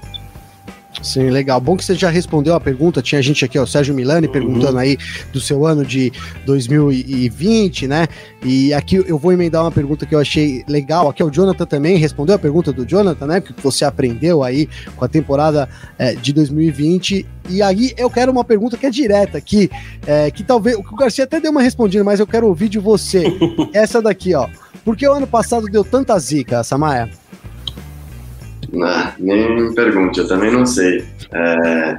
Sim, legal. Bom que você já respondeu a pergunta. Tinha gente aqui, o Sérgio Milani, perguntando uhum. aí do seu ano de 2020, né? E aqui eu vou emendar uma pergunta que eu achei legal. Aqui é o Jonathan também respondeu a pergunta do Jonathan, né? Que você aprendeu aí com a temporada é, de 2020. E aí eu quero uma pergunta que é direta aqui, é, que talvez o Garcia até deu uma respondida, mas eu quero ouvir de você. Essa daqui, ó. Por que o ano passado deu tanta zica, Samaya? Não, nem me pergunte, eu também não sei. É,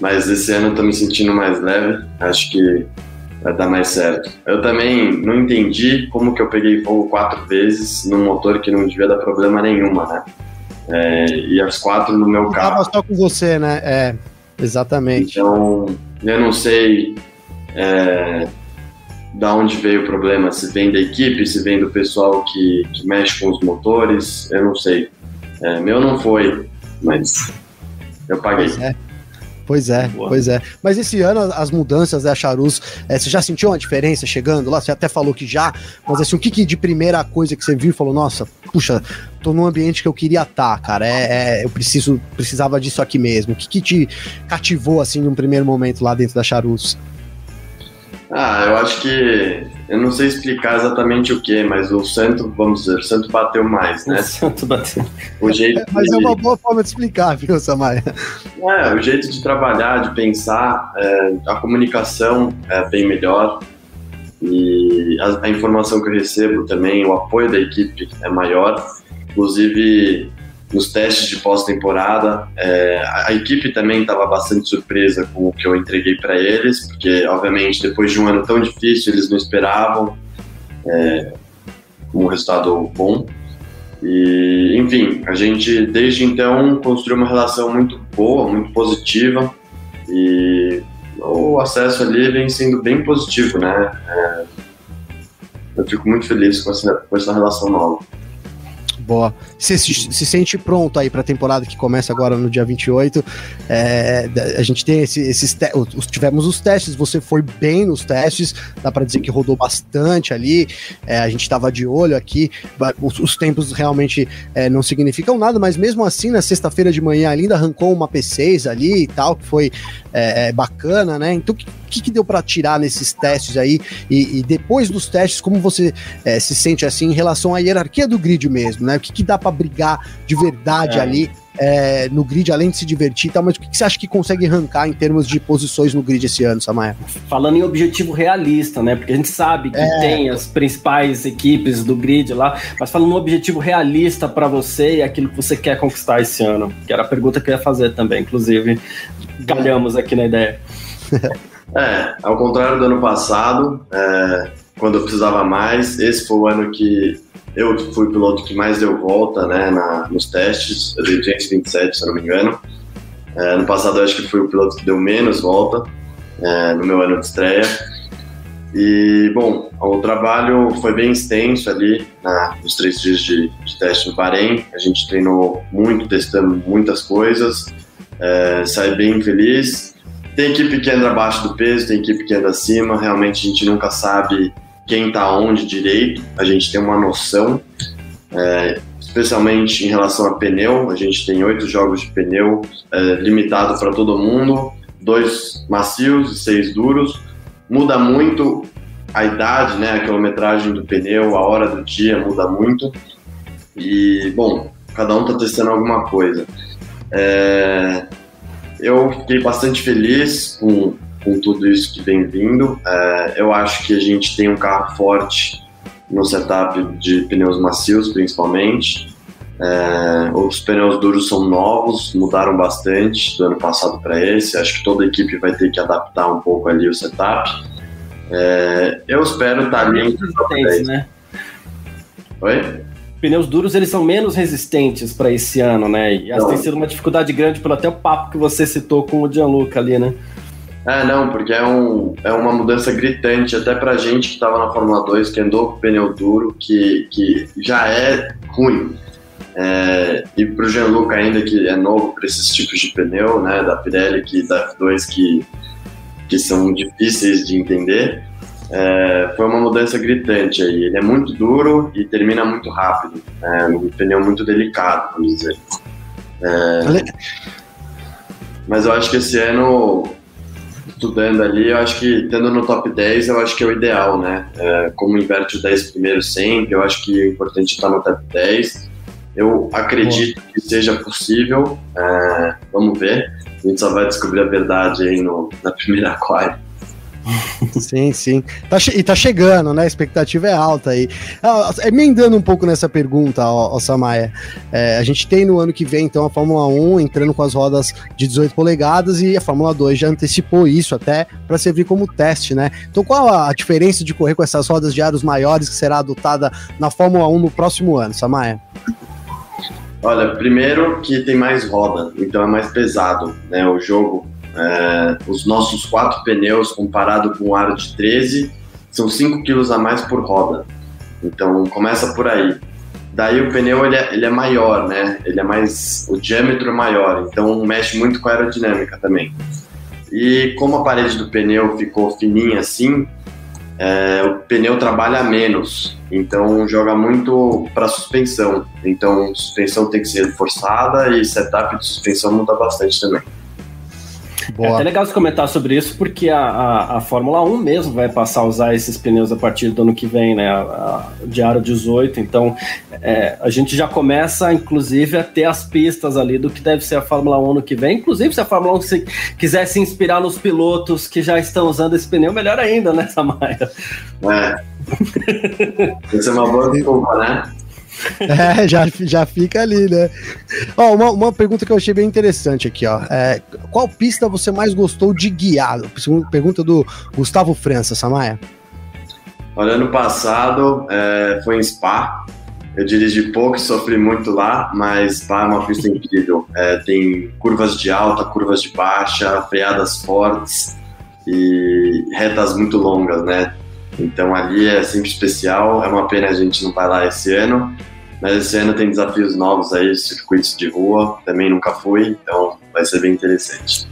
mas esse ano eu tô me sentindo mais leve, acho que vai dar mais certo. Eu também não entendi como que eu peguei fogo quatro vezes num motor que não devia dar problema nenhuma, né? É, e as quatro no meu carro. Tava só com você, né? É, exatamente. Então, eu não sei é, da onde veio o problema, se vem da equipe, se vem do pessoal que, que mexe com os motores, eu não sei. É, meu não foi, mas eu paguei. Pois é. Pois é, Boa. pois é. Mas esse ano as mudanças da Charus, é, você já sentiu uma diferença chegando lá? Você até falou que já, mas assim, o que, que de primeira coisa que você viu e falou, nossa, puxa, tô num ambiente que eu queria estar, tá, cara. É, é, eu preciso, precisava disso aqui mesmo. O que, que te cativou assim num primeiro momento lá dentro da Charus? Ah, eu acho que eu não sei explicar exatamente o que, mas o Santo, vamos dizer, o Santo bateu mais, né? O Santo bateu. O jeito. mas de... é uma boa forma de explicar, viu, Samaya? É, o jeito de trabalhar, de pensar, é, a comunicação é bem melhor e a, a informação que eu recebo também, o apoio da equipe é maior. Inclusive, nos testes de pós-temporada. É, a, equipe também estava bastante surpresa com o que eu entreguei para eles, porque, obviamente, depois de um ano tão difícil, eles não esperavam é, um resultado bom. E, enfim, a gente desde então construiu uma relação muito boa, muito positiva e o acesso ali vem sendo bem positivo, né? É, eu fico muito feliz com essa, com essa relação nova. Boa. Você se, se sente pronto aí para a temporada que começa agora no dia 28. É, a gente tem esse, esses os, tivemos os testes, você foi bem nos testes, dá para dizer que rodou bastante ali. É, a gente estava de olho aqui. Os, os tempos realmente é, não significam nada, mas mesmo assim, na sexta-feira de manhã ainda arrancou uma P6 ali e tal, que foi é, é, bacana, né? Então, o que, que deu para tirar nesses testes aí? E, e, depois dos testes, como você é, se sente assim em relação à hierarquia do grid mesmo, né? O que, que dá para brigar de verdade é. ali é, no grid, além de se divertir e tal, mas o que, que, você acha que consegue arrancar em termos de posições no grid esse ano, Samaya? Falando em objetivo realista, né? Porque a gente sabe que é. tem as principais equipes do grid lá, mas falando um objetivo realista para você e aquilo que você quer conquistar esse ano, que era a pergunta que eu ia fazer também, inclusive, galhamos aqui na ideia. É, ao contrário do ano passado, é, quando eu precisava mais, esse foi o ano que eu fui o piloto que mais deu volta né, na, nos testes, eu dei 227, se eu não me engano. É, no passado eu acho que fui o piloto que deu menos volta é, no meu ano de estreia. E, bom, o trabalho foi bem extenso ali na, nos três dias de, de teste no Bahrein. A gente treinou muito, testando muitas coisas, é, saí bem feliz. Tem equipe que anda abaixo do peso, tem equipe que anda acima. Realmente a gente nunca sabe quem está onde direito. A gente tem uma noção, é, especialmente em relação a pneu. A gente tem oito jogos de pneu é, limitado para todo mundo, dois macios e seis duros muda muito a idade, né, a quilometragem do pneu, a hora do dia muda muito. E, bom, cada um está testando alguma coisa. É, eu fiquei bastante feliz com, com tudo isso que vem vindo. É, eu acho que a gente tem um carro forte no setup de pneus macios, principalmente. É, os pneus duros são novos, mudaram bastante do ano passado para esse. Acho que toda a equipe vai ter que adaptar um pouco ali o setup. É, eu espero estar tá ali. Resistentes, né? Oi? Pneus duros eles são menos resistentes para esse ano, né? E essa tem sido uma dificuldade grande pelo até o papo que você citou com o Gianluca ali, né? É, não, porque é, um, é uma mudança gritante, até pra gente que estava na Fórmula 2, que andou com pneu duro, que, que já é ruim. É, e para o Gianluca ainda que é novo para esses tipos de pneu, né, da Pirelli que da F2 que que são difíceis de entender, é, foi uma mudança gritante aí. Ele é muito duro e termina muito rápido. É um pneu muito delicado, vamos dizer. É, mas eu acho que esse ano, estudando ali, eu acho que tendo no top 10, eu acho que é o ideal, né? É, como inverte o 10 primeiro sempre, eu acho que é importante estar no top 10 eu acredito que seja possível. É, vamos ver. A gente só vai descobrir a verdade aí no, na primeira quadra. Sim, sim. Tá e tá chegando, né? A expectativa é alta aí. Ah, emendando um pouco nessa pergunta, ó, ó Samaya. É, a gente tem no ano que vem, então, a Fórmula 1 entrando com as rodas de 18 polegadas e a Fórmula 2 já antecipou isso até para servir como teste, né? Então, qual a diferença de correr com essas rodas de aros maiores que será adotada na Fórmula 1 no próximo ano, Samaya? Olha, primeiro que tem mais roda, então é mais pesado, né? O jogo, é, os nossos quatro pneus comparado com o aro de 13 são 5 quilos a mais por roda. Então começa por aí. Daí o pneu ele é, ele é maior, né? Ele é mais, o diâmetro é maior, então mexe muito com a aerodinâmica também. E como a parede do pneu ficou fininha assim, é, o pneu trabalha menos, então joga muito para suspensão. Então suspensão tem que ser reforçada e setup de suspensão muda bastante também. Boa. É até legal você comentar sobre isso, porque a, a, a, Fórmula 1 mesmo vai passar a usar esses pneus a partir do ano que vem, né? A, a, de aro 18. Então, é, a gente já começa, inclusive, a ter as pistas ali do que deve ser a Fórmula 1 no que vem. Inclusive, se a Fórmula 1 se, quiser se inspirar nos pilotos que já estão usando esse pneu, melhor ainda, né, Samaya? É. Isso é uma boa desculpa, né? É, já, já fica ali, né? Ó, uma, uma pergunta que eu achei bem interessante aqui, ó. É, qual pista você mais gostou de guiar? Pergunta do Gustavo França, Samaya. Olha, ano passado é, foi em Spa. Eu dirigi pouco e sofri muito lá, mas Spa é uma pista incrível. É, tem curvas de alta, curvas de baixa, freadas fortes e retas muito longas, né? Então ali é sempre especial. É uma pena a gente não vai lá esse ano, mas esse ano tem desafios novos aí, circuitos de rua, também nunca fui, então vai ser bem interessante.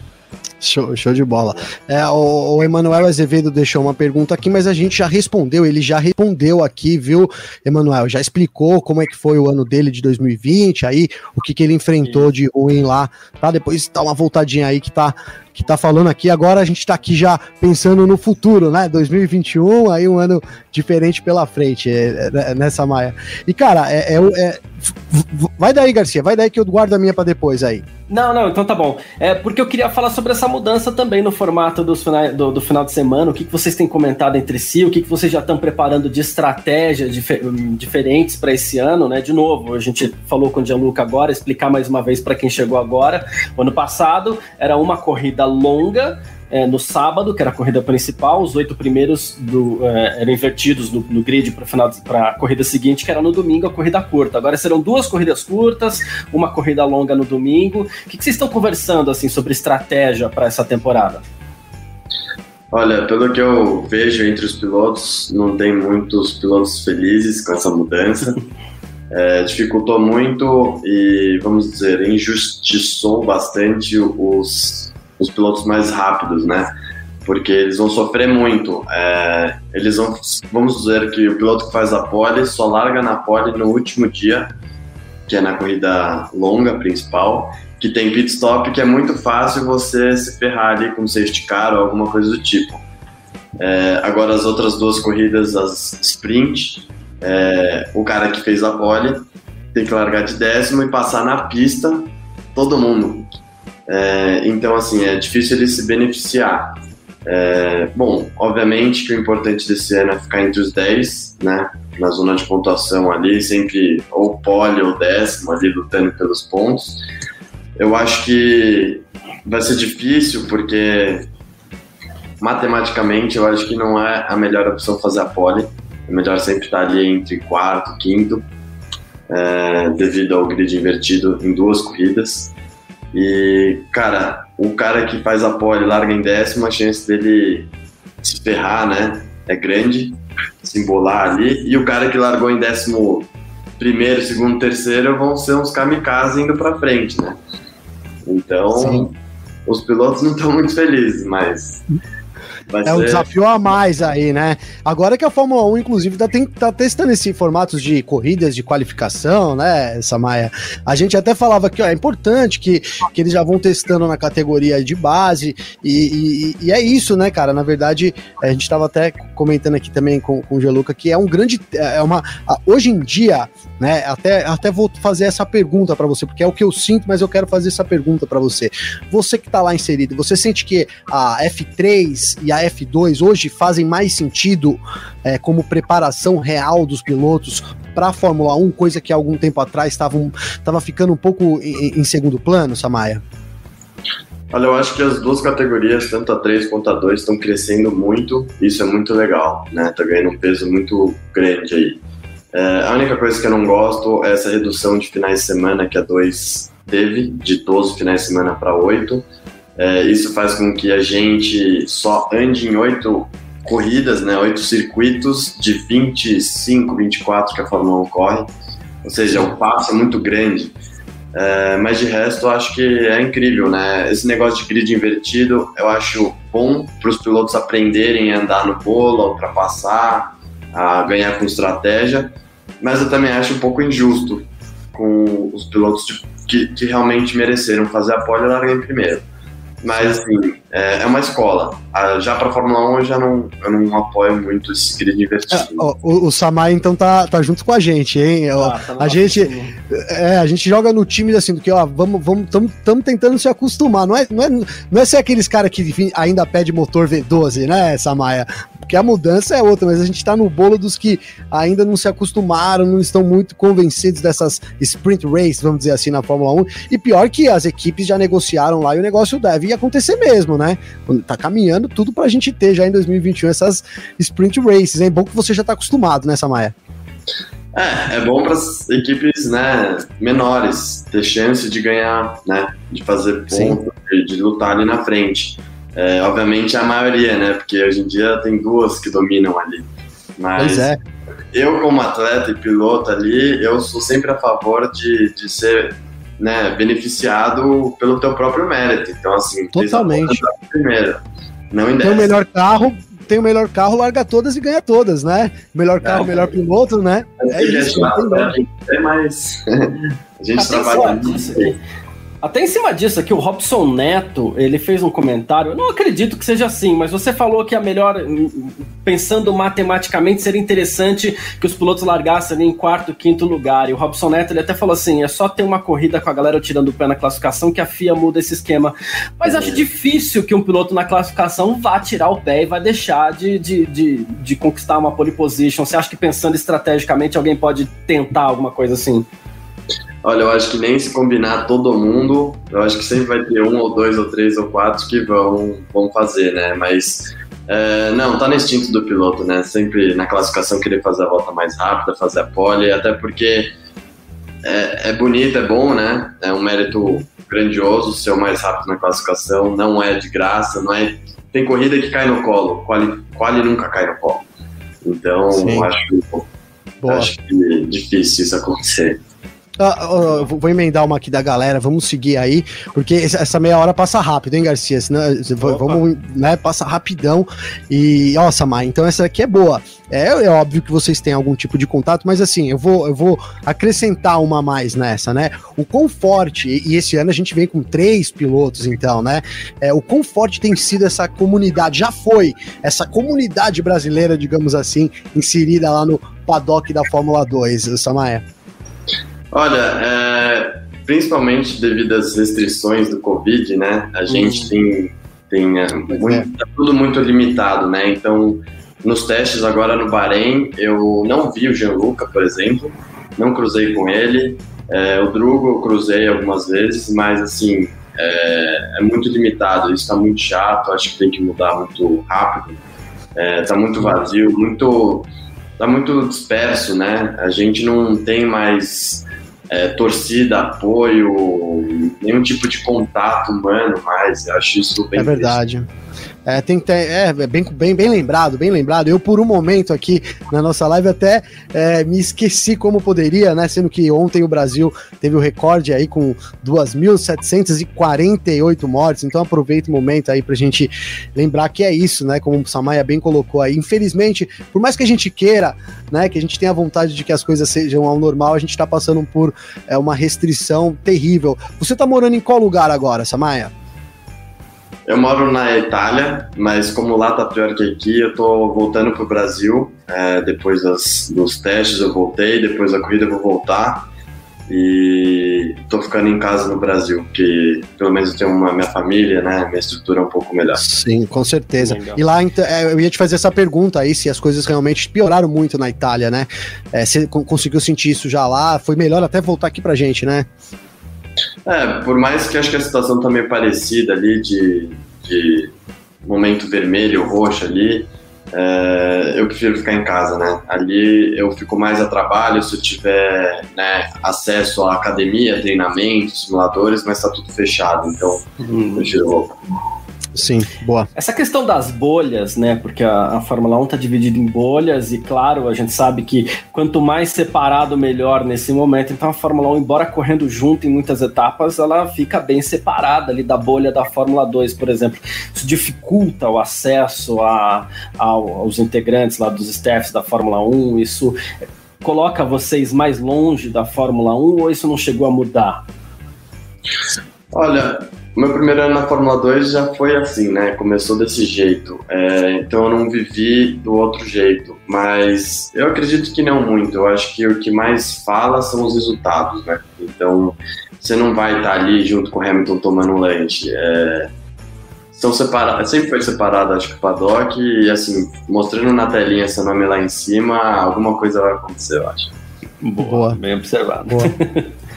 Show, show de bola. É, o, o Emanuel Azevedo deixou uma pergunta aqui, mas a gente já respondeu, ele já respondeu aqui, viu, Emanuel? Já explicou como é que foi o ano dele de 2020, aí o que, que ele enfrentou de ruim lá, tá? Depois dá uma voltadinha aí que tá que tá falando aqui. Agora a gente tá aqui já pensando no futuro, né? 2021, aí um ano diferente pela frente, é, é, nessa Maia. E, cara, é, é, é, vai daí, Garcia, vai daí que eu guardo a minha para depois aí. Não, não, então tá bom. É porque eu queria falar sobre essa mudança também no formato dos final, do, do final de semana. O que, que vocês têm comentado entre si? O que, que vocês já estão preparando de estratégia dif diferentes para esse ano, né? De novo, a gente falou com o Gianluca agora, explicar mais uma vez para quem chegou agora. O ano passado era uma corrida longa é, no sábado, que era a corrida principal, os oito primeiros do, é, eram invertidos no, no grid para a corrida seguinte, que era no domingo a corrida curta. Agora serão duas corridas curtas, uma corrida longa no domingo. O que, que vocês estão conversando assim sobre estratégia para essa temporada? Olha, pelo que eu vejo entre os pilotos, não tem muitos pilotos felizes com essa mudança. É, dificultou muito e, vamos dizer, injustiçou bastante os, os pilotos mais rápidos, né? Porque eles vão sofrer muito. É, eles vão, vamos dizer que o piloto que faz a pole só larga na pole no último dia, que é na corrida longa principal, que tem pit stop, que é muito fácil você se ferrar ali com safety car ou alguma coisa do tipo. É, agora as outras duas corridas, as sprint, é, o cara que fez a pole tem que largar de décimo e passar na pista todo mundo. É, então assim é difícil ele se beneficiar. É, bom, obviamente que o importante desse ano é ficar entre os 10, né? Na zona de pontuação ali, sempre ou pole ou décimo ali lutando pelos pontos. Eu acho que vai ser difícil porque matematicamente eu acho que não é a melhor opção fazer a pole. É melhor sempre estar ali entre quarto, quinto, é, devido ao grid invertido em duas corridas. E, cara, o cara que faz a pole larga em décimo, a chance dele se ferrar, né? É grande, se embolar ali. E o cara que largou em décimo primeiro, segundo, terceiro vão ser uns kamikazes indo para frente, né? Então, Sim. os pilotos não estão muito felizes, mas. Vai é ser... um desafio a mais aí, né? Agora que a Fórmula 1, inclusive, tá, tem, tá testando esse formatos de corridas de qualificação, né, Samaya? A gente até falava que ó, é importante que, que eles já vão testando na categoria de base, e, e, e é isso, né, cara? Na verdade, a gente estava até comentando aqui também com, com o Geluca que é um grande. É uma, hoje em dia, né? Até, até vou fazer essa pergunta para você, porque é o que eu sinto, mas eu quero fazer essa pergunta para você. Você que tá lá inserido, você sente que a F3 e a F2 hoje fazem mais sentido é, como preparação real dos pilotos para a Fórmula 1, coisa que algum tempo atrás estava ficando um pouco em, em segundo plano, Samaya? Olha, eu acho que as duas categorias, tanto a 3 quanto a 2, estão crescendo muito. Isso é muito legal, né? Tá ganhando um peso muito grande aí. É, a única coisa que eu não gosto é essa redução de finais de semana que a 2 teve, de 12 finais de semana para 8. É, isso faz com que a gente só ande em 8 corridas, né, 8 circuitos de 25, 24 que a Fórmula 1 corre. Ou seja, o passo é muito grande. É, mas de resto, eu acho que é incrível, né? Esse negócio de grid invertido, eu acho bom para os pilotos aprenderem a andar no bolo, ultrapassar, a ganhar com estratégia, mas eu também acho um pouco injusto com os pilotos que, que realmente mereceram fazer a pole e largar em primeiro. Mas, assim, é, é uma escola. Já para Fórmula 1 eu já não, eu não apoio muito esse grid invertido. É, o, o Samai, então, tá, tá junto com a gente, hein? Ah, tá a, gente, é, a gente joga no time assim, do que, ó, vamos, vamos, estamos tentando se acostumar. Não é, não é, não é ser aqueles caras que ainda pede motor V12, né, Samaia? Porque a mudança é outra, mas a gente tá no bolo dos que ainda não se acostumaram, não estão muito convencidos dessas sprint race, vamos dizer assim, na Fórmula 1. E pior que as equipes já negociaram lá e o negócio deve acontecer mesmo, né? Tá caminhando tudo pra gente ter já em 2021 essas sprint races. É bom que você já tá acostumado nessa Maia. É, é bom para as equipes né, menores ter chance de ganhar, né, de fazer ponto, de, de lutar ali na frente. É, obviamente a maioria, né? Porque hoje em dia tem duas que dominam ali. Mas é. eu, como atleta e piloto ali, eu sou sempre a favor de, de ser né, beneficiado pelo teu próprio mérito. Então, assim, totalmente. Primeiro, não tem o melhor carro, tem o melhor carro, larga todas e ganha todas, né? Melhor carro, é, melhor piloto, né? É, é isso. A gente tem mais. a gente trabalha nisso. Até em cima disso aqui, o Robson Neto, ele fez um comentário, eu não acredito que seja assim, mas você falou que a melhor, pensando matematicamente, seria interessante que os pilotos largassem ali em quarto, quinto lugar. E o Robson Neto, ele até falou assim, é só ter uma corrida com a galera tirando o pé na classificação que a FIA muda esse esquema. Mas acho difícil que um piloto na classificação vá tirar o pé e vai deixar de, de, de, de conquistar uma pole position. Você acha que pensando estrategicamente alguém pode tentar alguma coisa assim? Olha, eu acho que nem se combinar todo mundo, eu acho que sempre vai ter um ou dois ou três ou quatro que vão, vão fazer, né? Mas é, não, tá no instinto do piloto, né? Sempre na classificação querer fazer a volta mais rápida, fazer a pole, até porque é, é bonito, é bom, né? É um mérito grandioso ser o mais rápido na classificação, não é de graça, não é tem corrida que cai no colo, quali, quali nunca cai no colo. Então, acho, acho que é difícil isso acontecer. Uh, uh, vou emendar uma aqui da galera, vamos seguir aí, porque essa meia hora passa rápido, hein, Garcia? Senão, vamos, né, passa rapidão. E, ó, Samar, então essa aqui é boa. É, é, óbvio que vocês têm algum tipo de contato, mas assim, eu vou, eu vou acrescentar uma mais nessa, né? O Conforte, e esse ano a gente vem com três pilotos, então, né? É, o Conforte tem sido essa comunidade, já foi essa comunidade brasileira, digamos assim, inserida lá no paddock da Fórmula 2, Samaia. Olha, é, principalmente devido às restrições do Covid, né? A gente uhum. tem, tem é, muito, é. tá tudo muito limitado, né? Então, nos testes agora no Bahrein, eu não vi o Gianluca, por exemplo, não cruzei com ele. É, o Drugo eu cruzei algumas vezes, mas assim, é, é muito limitado, isso está muito chato, acho que tem que mudar muito rápido. Está é, muito vazio, muito tá muito disperso, né? A gente não tem mais é, torcida, apoio, nenhum tipo de contato humano mais. Eu acho isso bem. É verdade. É, tem que ter, é, é, bem, bem, bem lembrado, bem lembrado. Eu, por um momento aqui na nossa live, até é, me esqueci como poderia, né? Sendo que ontem o Brasil teve o recorde aí com 2.748 mortes. Então aproveita o momento aí pra gente lembrar que é isso, né? Como o Samaya bem colocou aí. Infelizmente, por mais que a gente queira, né? Que a gente tenha vontade de que as coisas sejam ao normal, a gente tá passando por é, uma restrição terrível. Você tá morando em qual lugar agora, Samaya? Eu moro na Itália, mas como lá tá pior que aqui, eu tô voltando pro Brasil. É, depois das, dos testes eu voltei, depois da corrida eu vou voltar. E tô ficando em casa no Brasil, porque pelo menos eu tenho uma minha família, né? Minha estrutura é um pouco melhor. Sim, com certeza. Legal. E lá então, é, eu ia te fazer essa pergunta aí, se as coisas realmente pioraram muito na Itália, né? É, você conseguiu sentir isso já lá? Foi melhor até voltar aqui pra gente, né? É, por mais que acho que a situação tá meio parecida ali de, de momento vermelho ou roxo ali, é, eu prefiro ficar em casa, né? Ali eu fico mais a trabalho se eu tiver né, acesso à academia, treinamento, simuladores, mas tá tudo fechado, então uhum. eu prefiro Sim, boa. Essa questão das bolhas, né? Porque a, a Fórmula 1 está dividida em bolhas e, claro, a gente sabe que quanto mais separado, melhor nesse momento. Então, a Fórmula 1, embora correndo junto em muitas etapas, ela fica bem separada ali da bolha da Fórmula 2, por exemplo. Isso dificulta o acesso a, a, aos integrantes lá dos staffs da Fórmula 1. Isso coloca vocês mais longe da Fórmula 1 ou isso não chegou a mudar? Olha, o meu primeiro ano na Fórmula 2 já foi assim, né? Começou desse jeito. É, então eu não vivi do outro jeito. Mas eu acredito que não muito. Eu acho que o que mais fala são os resultados, né? Então você não vai estar ali junto com o Hamilton tomando um lanche. É, são separados, sempre foi separado, acho que o paddock, e assim, mostrando na telinha seu nome lá em cima, alguma coisa vai acontecer, eu acho. Boa, Boa. bem observado. Boa.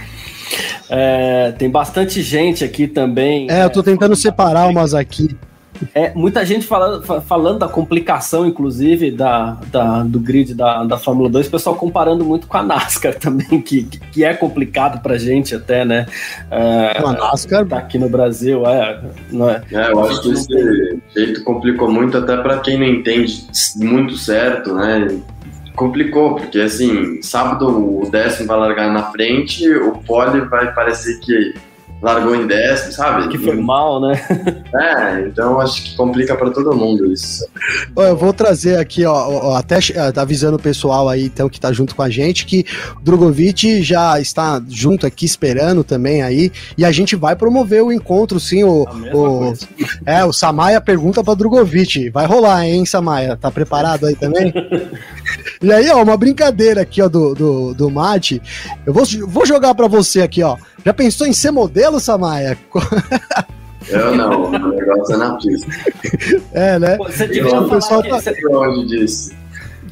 É, tem bastante gente aqui também. É, eu tô tentando separar umas aqui. É, muita gente falando, falando da complicação, inclusive, da, da, do grid da, da Fórmula 2, pessoal comparando muito com a NASCAR também, que, que é complicado pra gente até, né? É, a NASCAR? Tá aqui no Brasil, é. Não é, é eu acho que esse jeito complicou muito até para quem não entende muito certo, né? Complicou, porque assim, sábado o décimo vai largar na frente, o pole vai parecer que largou em décimo, sabe? Que foi mal, né? É, então acho que complica para todo mundo isso. Eu vou trazer aqui, ó, até tá avisando o pessoal aí, então, que tá junto com a gente, que o Drogovic já está junto aqui esperando também aí, e a gente vai promover o encontro, sim, o, o é, o Samaya pergunta para Drogovic, vai rolar, hein, Samaya? Tá preparado aí também? e aí, ó, uma brincadeira aqui, ó, do, do, do Mate, eu vou, vou jogar para você aqui, ó, já pensou em ser modelo, Samaya? Eu não, o negócio é na pista. É, né? Você devia falar pessoal que, tá... você... disso.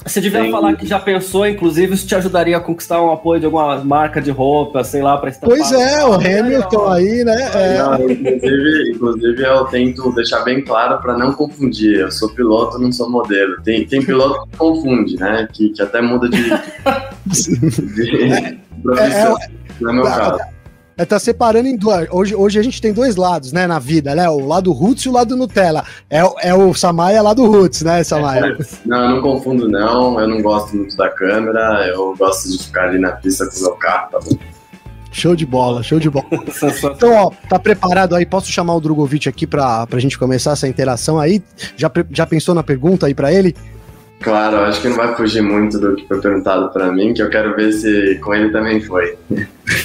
Você devia Tem... falar que já pensou, inclusive, isso te ajudaria a conquistar um apoio de alguma marca de roupa, sei lá, para estampar. Pois é, o Hamilton aí, né? É. Não, inclusive, inclusive, eu tento deixar bem claro para não confundir. Eu sou piloto, não sou modelo. Tem, tem piloto que confunde, né? Que, que até muda de, de, de é, profissão. É, é, no meu caso é tá separando em dois. Hoje, hoje a gente tem dois lados, né, na vida, né? O lado roots e o lado Nutella. É, é o Samaya lá do roots, né, Samaya? É, não, eu não confundo, não. Eu não gosto muito da câmera. Eu gosto de ficar ali na pista com o meu carro, tá bom? Show de bola, show de bola. então, ó, tá preparado aí? Posso chamar o Drogovic aqui pra, pra gente começar essa interação aí? Já, já pensou na pergunta aí pra ele? Claro, acho que não vai fugir muito do que foi perguntado para mim, que eu quero ver se com ele também foi.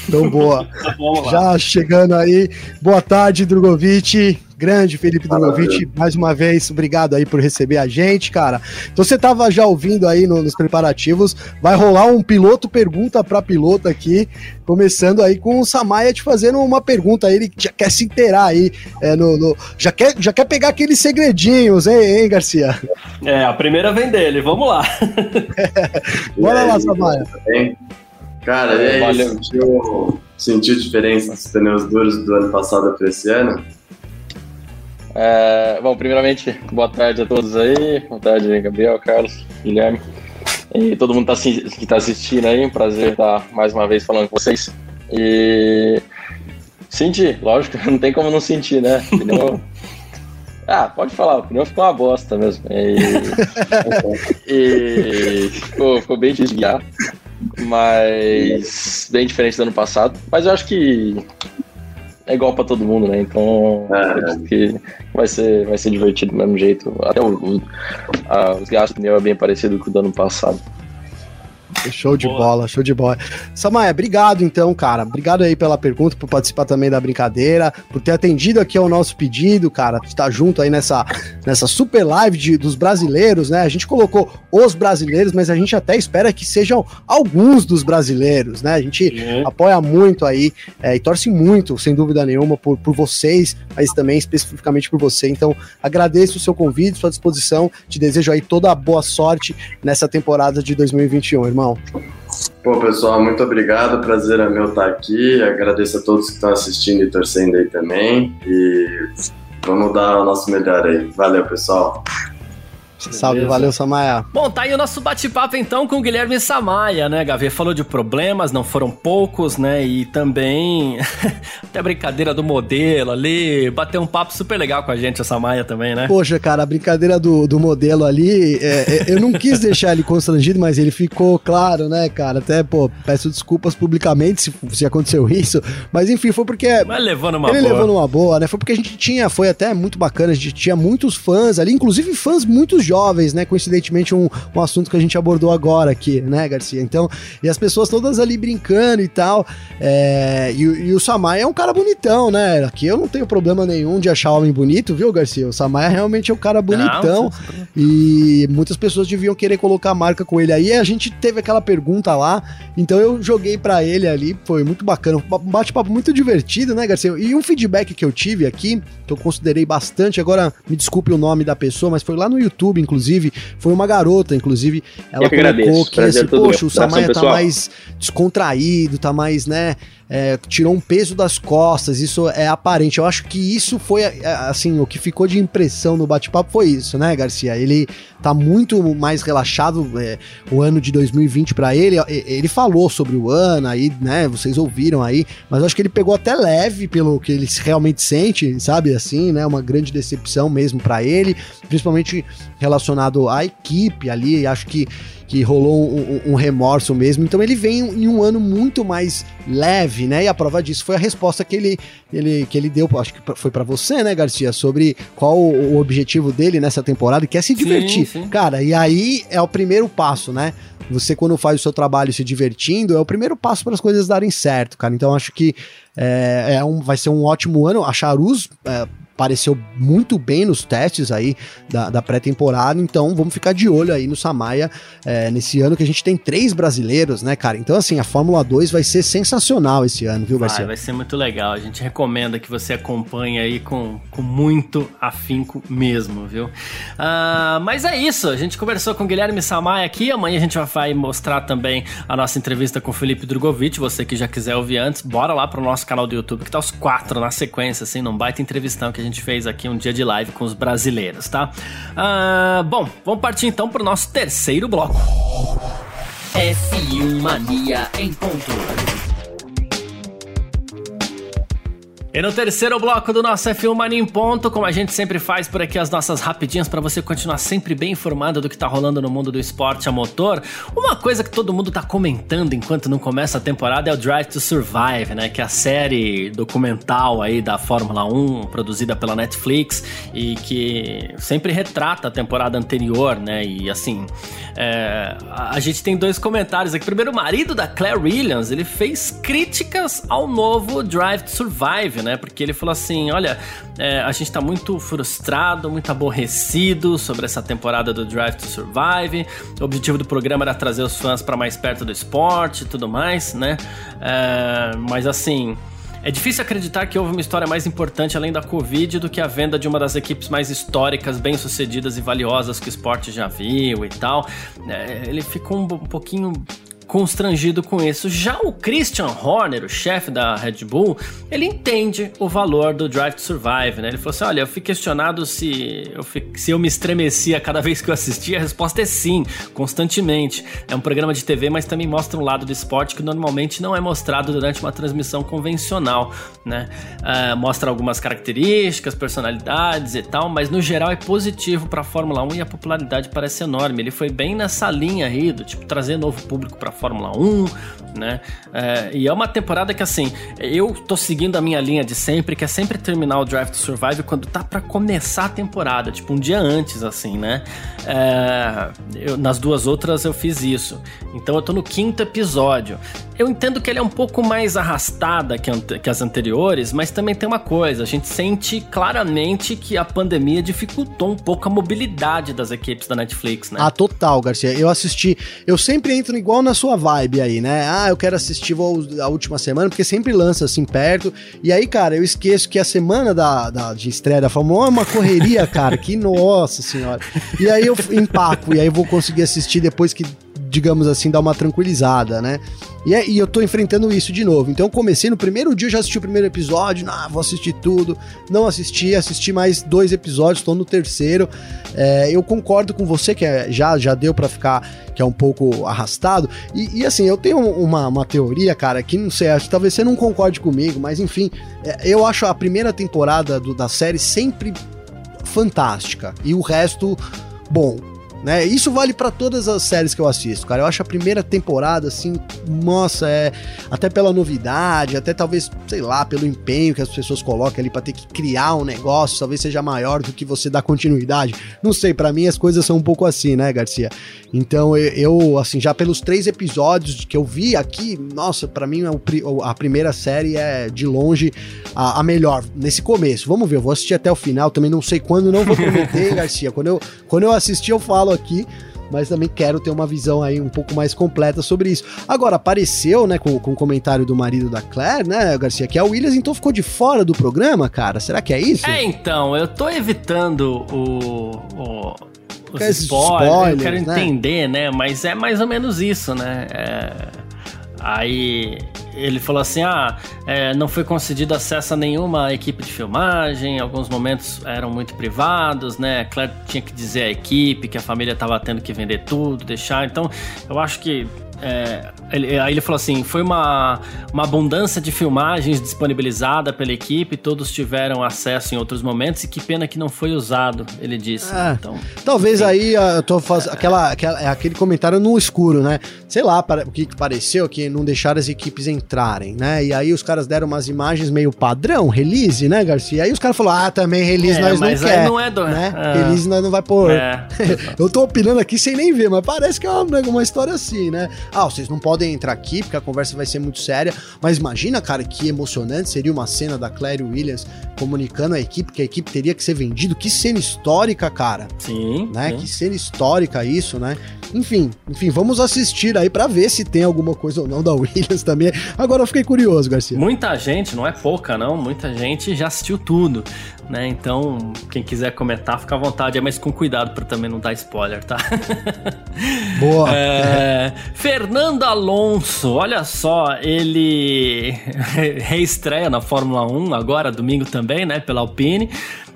Então, boa. Tá Já chegando aí. Boa tarde, Drogovic. Grande Felipe Drogovic, mais uma vez, obrigado aí por receber a gente, cara. Então você tava já ouvindo aí no, nos preparativos, vai rolar um piloto pergunta para piloto aqui, começando aí com o Samaya te fazendo uma pergunta, ele já quer se inteirar aí, é, no, no, já, quer, já quer pegar aqueles segredinhos, hein, hein, Garcia? É, a primeira vem dele, vamos lá. Bora aí, lá, Samaya. Cara, e aí, Valeu. sentiu, sentiu diferença dos pneus duros do ano passado para esse ano? É, bom, primeiramente, boa tarde a todos aí. Boa tarde, Gabriel, Carlos, Guilherme. E todo mundo tá, que está assistindo aí. Um prazer estar mais uma vez falando com vocês. E senti, lógico, não tem como não sentir, né? Pneu... Ah, pode falar, o pneu ficou uma bosta mesmo. E, e ficou, ficou bem de guiar, mas bem diferente do ano passado. Mas eu acho que é igual para todo mundo, né? Então é. que vai ser, vai ser divertido do mesmo jeito. Até o, o a, os gastos pneu é bem parecido com o do ano passado. Show de Boa. bola, show de bola. Samaia, obrigado então, cara. Obrigado aí pela pergunta, por participar também da brincadeira, por ter atendido aqui ao nosso pedido, cara. Estar junto aí nessa, nessa super live de, dos brasileiros, né? A gente colocou os brasileiros, mas a gente até espera que sejam alguns dos brasileiros, né? A gente uhum. apoia muito aí é, e torce muito, sem dúvida nenhuma, por, por vocês, mas também especificamente por você. Então, agradeço o seu convite, sua disposição. Te desejo aí toda a boa sorte nessa temporada de 2021, irmão. Pô, pessoal, muito obrigado. Prazer é meu estar aqui. Agradeço a todos que estão assistindo e torcendo aí também. E vamos dar o nosso melhor aí. Valeu, pessoal. Salve, Beleza. valeu, Samaya. Bom, tá aí o nosso bate-papo então com o Guilherme Samaya, né, Gavê? Falou de problemas, não foram poucos, né? E também até a brincadeira do modelo ali, bateu um papo super legal com a gente, a Samaya também, né? Poxa, cara, a brincadeira do, do modelo ali, é, é, eu não quis deixar ele constrangido, mas ele ficou claro, né, cara? Até, pô, peço desculpas publicamente se, se aconteceu isso, mas enfim, foi porque. Mas levando uma ele boa. Ele levou numa boa, né? Foi porque a gente tinha, foi até muito bacana, a gente tinha muitos fãs ali, inclusive fãs muito jovens jovens, né? Coincidentemente, um, um assunto que a gente abordou agora aqui, né, Garcia? Então, e as pessoas todas ali brincando e tal. É, e, e, o Samaya é um cara bonitão, né? Aqui eu não tenho problema nenhum de achar homem bonito, viu, Garcia? O Samaya realmente é um cara bonitão. Não, e muitas pessoas deviam querer colocar a marca com ele aí. A gente teve aquela pergunta lá, então eu joguei para ele ali, foi muito bacana. Um bate-papo muito divertido, né, Garcia? E um feedback que eu tive aqui, que eu considerei bastante, agora me desculpe o nome da pessoa, mas foi lá no YouTube, inclusive, foi uma garota, inclusive, ela colocou agradeço. que assim, poxa, o Samaya tá mais descontraído, tá mais, né, é, tirou um peso das costas, isso é aparente. Eu acho que isso foi, é, assim, o que ficou de impressão no bate-papo foi isso, né, Garcia? Ele tá muito mais relaxado, é, o ano de 2020 para ele. Ele falou sobre o ano aí, né, vocês ouviram aí, mas eu acho que ele pegou até leve pelo que ele realmente sente, sabe, assim, né, uma grande decepção mesmo para ele, principalmente relacionado à equipe ali, acho que que rolou um, um, remorso mesmo. Então ele vem em um ano muito mais leve, né? E a prova disso foi a resposta que ele, ele, que ele deu, acho que foi para você, né, Garcia, sobre qual o, objetivo dele nessa temporada, que é se divertir. Sim, sim. Cara, e aí é o primeiro passo, né? Você, quando faz o seu trabalho se divertindo, é o primeiro passo para as coisas darem certo, cara. Então, acho que é, é um, vai ser um ótimo ano. A Charuz é, pareceu muito bem nos testes aí da, da pré-temporada, então vamos ficar de olho aí no Samaya é, nesse ano que a gente tem três brasileiros, né, cara? Então, assim, a Fórmula 2 vai ser sensacional esse ano, viu, Garcia? Vai, vai ser muito legal. A gente recomenda que você acompanhe aí com, com muito afinco mesmo, viu? Uh, mas é isso, a gente conversou com o Guilherme Samaya aqui, amanhã a gente vai mostrar também a nossa entrevista com o Felipe Drogovic, você que já quiser ouvir antes, bora lá pro nosso canal do YouTube, que tá os quatro na sequência, assim, num baita entrevistão que a gente fez aqui um dia de live com os brasileiros, tá? Uh, bom, vamos partir então pro nosso terceiro bloco. F1 Mania em ponto. E no terceiro bloco do nosso F1 Mania em Ponto, como a gente sempre faz por aqui, as nossas rapidinhas para você continuar sempre bem informado do que tá rolando no mundo do esporte a motor. Uma coisa que todo mundo tá comentando enquanto não começa a temporada é o Drive to Survive, né? Que é a série documental aí da Fórmula 1, produzida pela Netflix e que sempre retrata a temporada anterior, né? E assim, é, a gente tem dois comentários aqui. Primeiro, o marido da Claire Williams, ele fez críticas ao novo Drive to Survive, né? Porque ele falou assim: olha, é, a gente tá muito frustrado, muito aborrecido sobre essa temporada do Drive to Survive. O objetivo do programa era trazer os fãs para mais perto do esporte e tudo mais, né? É, mas assim. É difícil acreditar que houve uma história mais importante além da Covid do que a venda de uma das equipes mais históricas, bem-sucedidas e valiosas que o esporte já viu e tal. É, ele ficou um, um pouquinho constrangido com isso. Já o Christian Horner, o chefe da Red Bull, ele entende o valor do Drive to Survive, né? Ele falou assim: olha, eu fui questionado se eu, se eu me estremecia cada vez que eu assistia. A resposta é sim, constantemente. É um programa de TV, mas também mostra um lado do esporte que normalmente não é mostrado durante uma transmissão convencional, né? Uh, mostra algumas características, personalidades e tal, mas no geral é positivo para a Fórmula 1 e a popularidade parece enorme. Ele foi bem nessa linha aí, do tipo trazer novo público para Fórmula 1, né? É, e é uma temporada que, assim, eu tô seguindo a minha linha de sempre, que é sempre terminar o Drive to Survive quando tá para começar a temporada, tipo um dia antes, assim, né? É, eu, nas duas outras eu fiz isso. Então eu tô no quinto episódio. Eu entendo que ele é um pouco mais arrastada que, que as anteriores, mas também tem uma coisa: a gente sente claramente que a pandemia dificultou um pouco a mobilidade das equipes da Netflix, né? Ah, total, Garcia. Eu assisti. Eu sempre entro igual na sua vibe aí, né? Ah, eu quero assistir a última semana, porque sempre lança assim perto. E aí, cara, eu esqueço que a semana da, da de estreia da Fórmula 1 é uma correria, cara. Que nossa senhora. E aí eu empaco, e aí eu vou conseguir assistir depois que digamos assim, dar uma tranquilizada, né? E, é, e eu tô enfrentando isso de novo. Então eu comecei no primeiro dia, eu já assisti o primeiro episódio, ah, vou assistir tudo. Não assisti, assisti mais dois episódios, tô no terceiro. É, eu concordo com você que é, já, já deu para ficar, que é um pouco arrastado. E, e, assim, eu tenho uma, uma teoria, cara, que não sei, acho, talvez você não concorde comigo, mas enfim, é, eu acho a primeira temporada do, da série sempre fantástica. E o resto, bom, né? Isso vale para todas as séries que eu assisto, cara. Eu acho a primeira temporada, assim, nossa, é. Até pela novidade, até talvez, sei lá, pelo empenho que as pessoas colocam ali para ter que criar um negócio, talvez seja maior do que você dar continuidade. Não sei, para mim as coisas são um pouco assim, né, Garcia? Então eu, assim, já pelos três episódios que eu vi aqui, nossa, para mim a primeira série é de longe a, a, melhor nesse começo. Vamos ver, eu vou assistir até o final, também não sei quando, não vou prometer, Garcia. Quando eu, quando eu assistir, eu falo aqui mas também quero ter uma visão aí um pouco mais completa sobre isso. Agora, apareceu, né, com, com o comentário do marido da Claire, né, Garcia, que a Williams então ficou de fora do programa, cara. Será que é isso? É, então, eu tô evitando o, o os spoilers, spoilers, eu quero né? entender, né? Mas é mais ou menos isso, né? É... Aí ele falou assim: ah, é, não foi concedido acesso a nenhuma equipe de filmagem, alguns momentos eram muito privados, né? Claire tinha que dizer à equipe que a família estava tendo que vender tudo, deixar. Então, eu acho que é, ele, aí ele falou assim: foi uma, uma abundância de filmagens disponibilizada pela equipe, todos tiveram acesso em outros momentos e que pena que não foi usado, ele disse. É, então, talvez enfim. aí eu tô fazendo é, aquela, aquela, é aquele comentário no escuro, né? Sei lá o que, que pareceu que não deixaram as equipes entrarem, né? E aí os caras deram umas imagens meio padrão, release, né, Garcia? Aí os caras falaram: ah, também release é, nós não quer. não é do... né? É. Release nós não vai pôr. Eu tô opinando aqui sem nem ver, mas parece que é uma, uma história assim, né? Ah, vocês não podem entrar aqui porque a conversa vai ser muito séria, mas imagina, cara, que emocionante seria uma cena da Claire Williams comunicando à equipe que a equipe teria que ser vendido. Que cena histórica, cara. Sim. Né? Sim. Que cena histórica isso, né? Enfim, enfim, vamos assistir aí para ver se tem alguma coisa ou não da Williams também. Agora eu fiquei curioso, Garcia. Muita gente, não é pouca não, muita gente já assistiu tudo, né? Então, quem quiser comentar, fica à vontade, mas com cuidado para também não dar spoiler, tá? Boa. É, Fernando Alonso, olha só, ele reestreia na Fórmula 1 agora, domingo também, né, pela Alpine.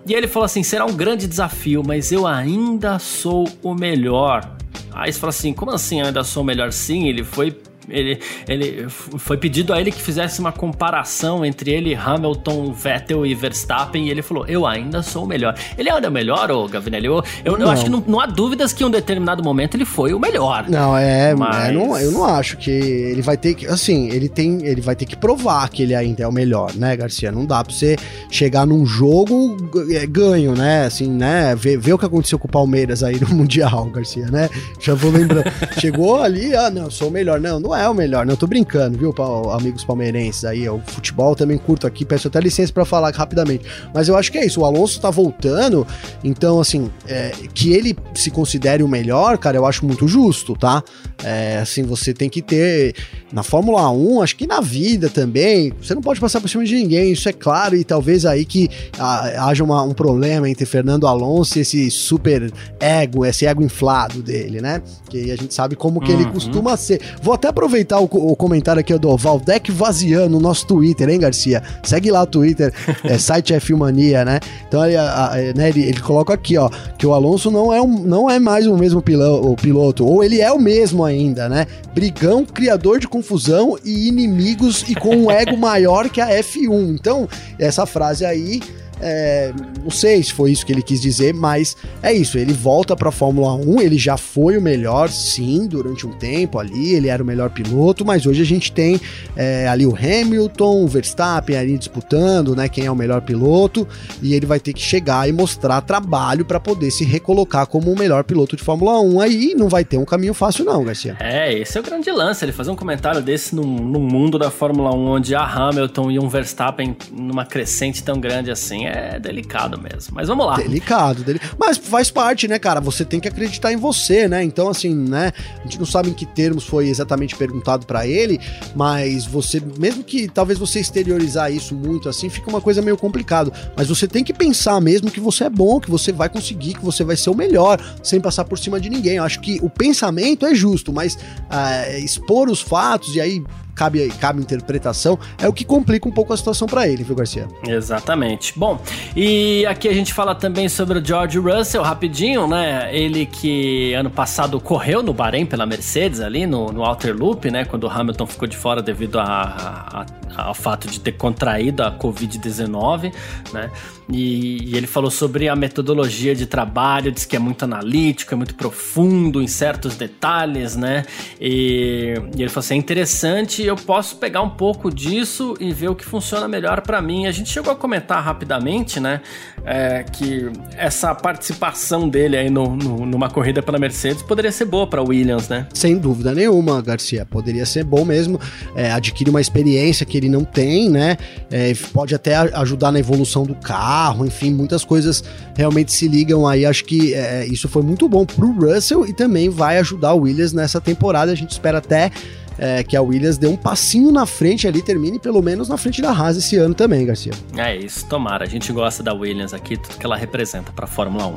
E ele falou assim: será um grande desafio, mas eu ainda sou o melhor. Aí você fala assim: como assim eu ainda sou o melhor? Sim, ele foi ele, ele foi pedido a ele que fizesse uma comparação entre ele, Hamilton, Vettel e Verstappen, e ele falou: Eu ainda sou o melhor. Ele ainda é o melhor, ô Gavinelli? Eu, eu, eu acho que não, não, há dúvidas que em um determinado momento ele foi o melhor. Não, é, mas... é não, eu não acho que ele vai ter que. Assim, ele tem. Ele vai ter que provar que ele ainda é o melhor, né, Garcia? Não dá pra você chegar num jogo é, ganho, né? Assim, né? Ver, ver o que aconteceu com o Palmeiras aí no Mundial, Garcia, né? Já vou lembrando. Chegou ali, ah, não, sou o melhor. Não, não é o melhor, não, tô brincando, viu, amigos palmeirenses aí. O futebol também curto aqui, peço até licença para falar rapidamente. Mas eu acho que é isso, o Alonso tá voltando, então, assim, é, que ele se considere o melhor, cara, eu acho muito justo, tá? É, assim, você tem que ter na Fórmula 1, acho que na vida também, você não pode passar por cima de ninguém, isso é claro, e talvez aí que haja uma, um problema entre Fernando Alonso e esse super ego, esse ego inflado dele, né? Que a gente sabe como que uhum. ele costuma ser. Vou até aproveitar o, o comentário aqui do Valdec Vaziano no nosso Twitter, hein, Garcia? Segue lá o Twitter, é, site é Filmania, né? Então ele, a, a, né, ele, ele, coloca aqui, ó, que o Alonso não é, um, não é mais o mesmo o piloto, ou ele é o mesmo ainda, né? Brigão, criador de confusão e inimigos e com um ego maior que a F1. Então, essa frase aí é, não sei se foi isso que ele quis dizer, mas é isso. Ele volta para a Fórmula 1. Ele já foi o melhor, sim, durante um tempo ali. Ele era o melhor piloto, mas hoje a gente tem é, ali o Hamilton, o Verstappen ali disputando, né? Quem é o melhor piloto. E ele vai ter que chegar e mostrar trabalho para poder se recolocar como o melhor piloto de Fórmula 1. Aí não vai ter um caminho fácil, não, Garcia. É, esse é o grande lance. Ele fazer um comentário desse num, num mundo da Fórmula 1 onde há Hamilton e um Verstappen numa crescente tão grande assim é delicado mesmo. Mas vamos lá. Delicado, delicado. Mas faz parte, né, cara? Você tem que acreditar em você, né? Então, assim, né? A gente não sabe em que termos foi exatamente perguntado para ele, mas você, mesmo que talvez você exteriorizar isso muito assim, fica uma coisa meio complicado. Mas você tem que pensar mesmo que você é bom, que você vai conseguir, que você vai ser o melhor, sem passar por cima de ninguém. Eu acho que o pensamento é justo, mas uh, expor os fatos e aí cabe, cabe interpretação, é o que complica um pouco a situação para ele, viu, Garcia? Exatamente. Bom, e aqui a gente fala também sobre o George Russell, rapidinho, né? Ele que ano passado correu no Bahrein pela Mercedes ali, no, no Outer Loop, né? Quando o Hamilton ficou de fora devido a, a, a, ao fato de ter contraído a Covid-19, né? E, e, ele falou sobre a metodologia de trabalho, diz que é muito analítico, é muito profundo em certos detalhes, né? E, e ele falou assim: é interessante, eu posso pegar um pouco disso e ver o que funciona melhor para mim. A gente chegou a comentar rapidamente, né? É, que essa participação dele aí no, no, numa corrida pela Mercedes poderia ser boa para Williams, né? Sem dúvida nenhuma, Garcia. Poderia ser bom mesmo. É, adquire uma experiência que ele não tem, né? É, pode até ajudar na evolução do carro enfim, muitas coisas realmente se ligam aí. Acho que é, isso foi muito bom pro Russell e também vai ajudar o Williams nessa temporada. A gente espera até é, que a Williams dê um passinho na frente ali, termine pelo menos na frente da Haas esse ano também, Garcia. É isso, tomara. A gente gosta da Williams aqui, tudo que ela representa para Fórmula 1.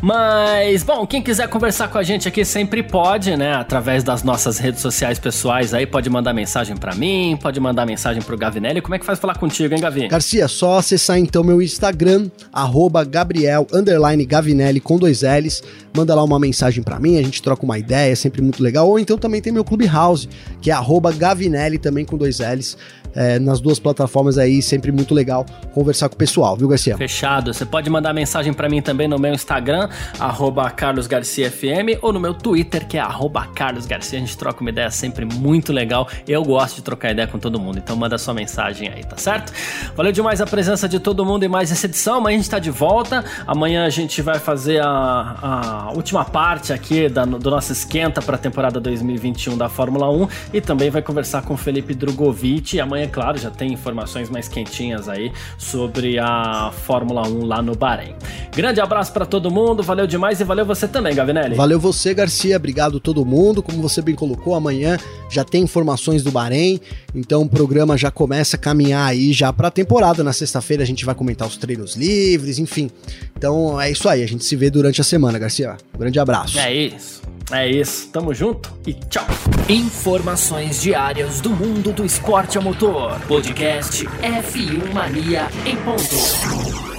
Mas, bom, quem quiser conversar com a gente aqui sempre pode, né? Através das nossas redes sociais pessoais aí, pode mandar mensagem para mim, pode mandar mensagem pro Gavinelli. Como é que faz falar contigo, hein, Gavi? Garcia, só acessar então meu Instagram, arroba Gabriel, Gavinelli com dois L's. Manda lá uma mensagem para mim, a gente troca uma ideia, é sempre muito legal. Ou então também tem meu Clubhouse, que é arroba Gavinelli, também com dois L's. É, nas duas plataformas aí, sempre muito legal conversar com o pessoal, viu, Garcia? Fechado. Você pode mandar mensagem para mim também no meu Instagram, carlosgarciafm, ou no meu Twitter, que é carlosgarcia. A gente troca uma ideia sempre muito legal. Eu gosto de trocar ideia com todo mundo, então manda sua mensagem aí, tá certo? Valeu demais a presença de todo mundo em mais essa edição. Amanhã a gente tá de volta. Amanhã a gente vai fazer a, a última parte aqui da, do nosso esquenta para a temporada 2021 da Fórmula 1 e também vai conversar com o Felipe Drogovic. Amanhã, claro, já tem informações mais quentinhas aí sobre a Fórmula 1 lá no Bahrein. Grande abraço para todo mundo, valeu demais e valeu você também, Gavinelli. Valeu você, Garcia, obrigado todo mundo. Como você bem colocou, amanhã já tem informações do Bahrein, então o programa já começa a caminhar aí já para a temporada. Na sexta-feira a gente vai comentar os treinos livres, enfim. Então é isso aí, a gente se vê durante a semana, Garcia. Um grande abraço. É isso. É isso, tamo junto e tchau. Informações diárias do mundo do esporte a motor. Podcast F1 Mania em ponto.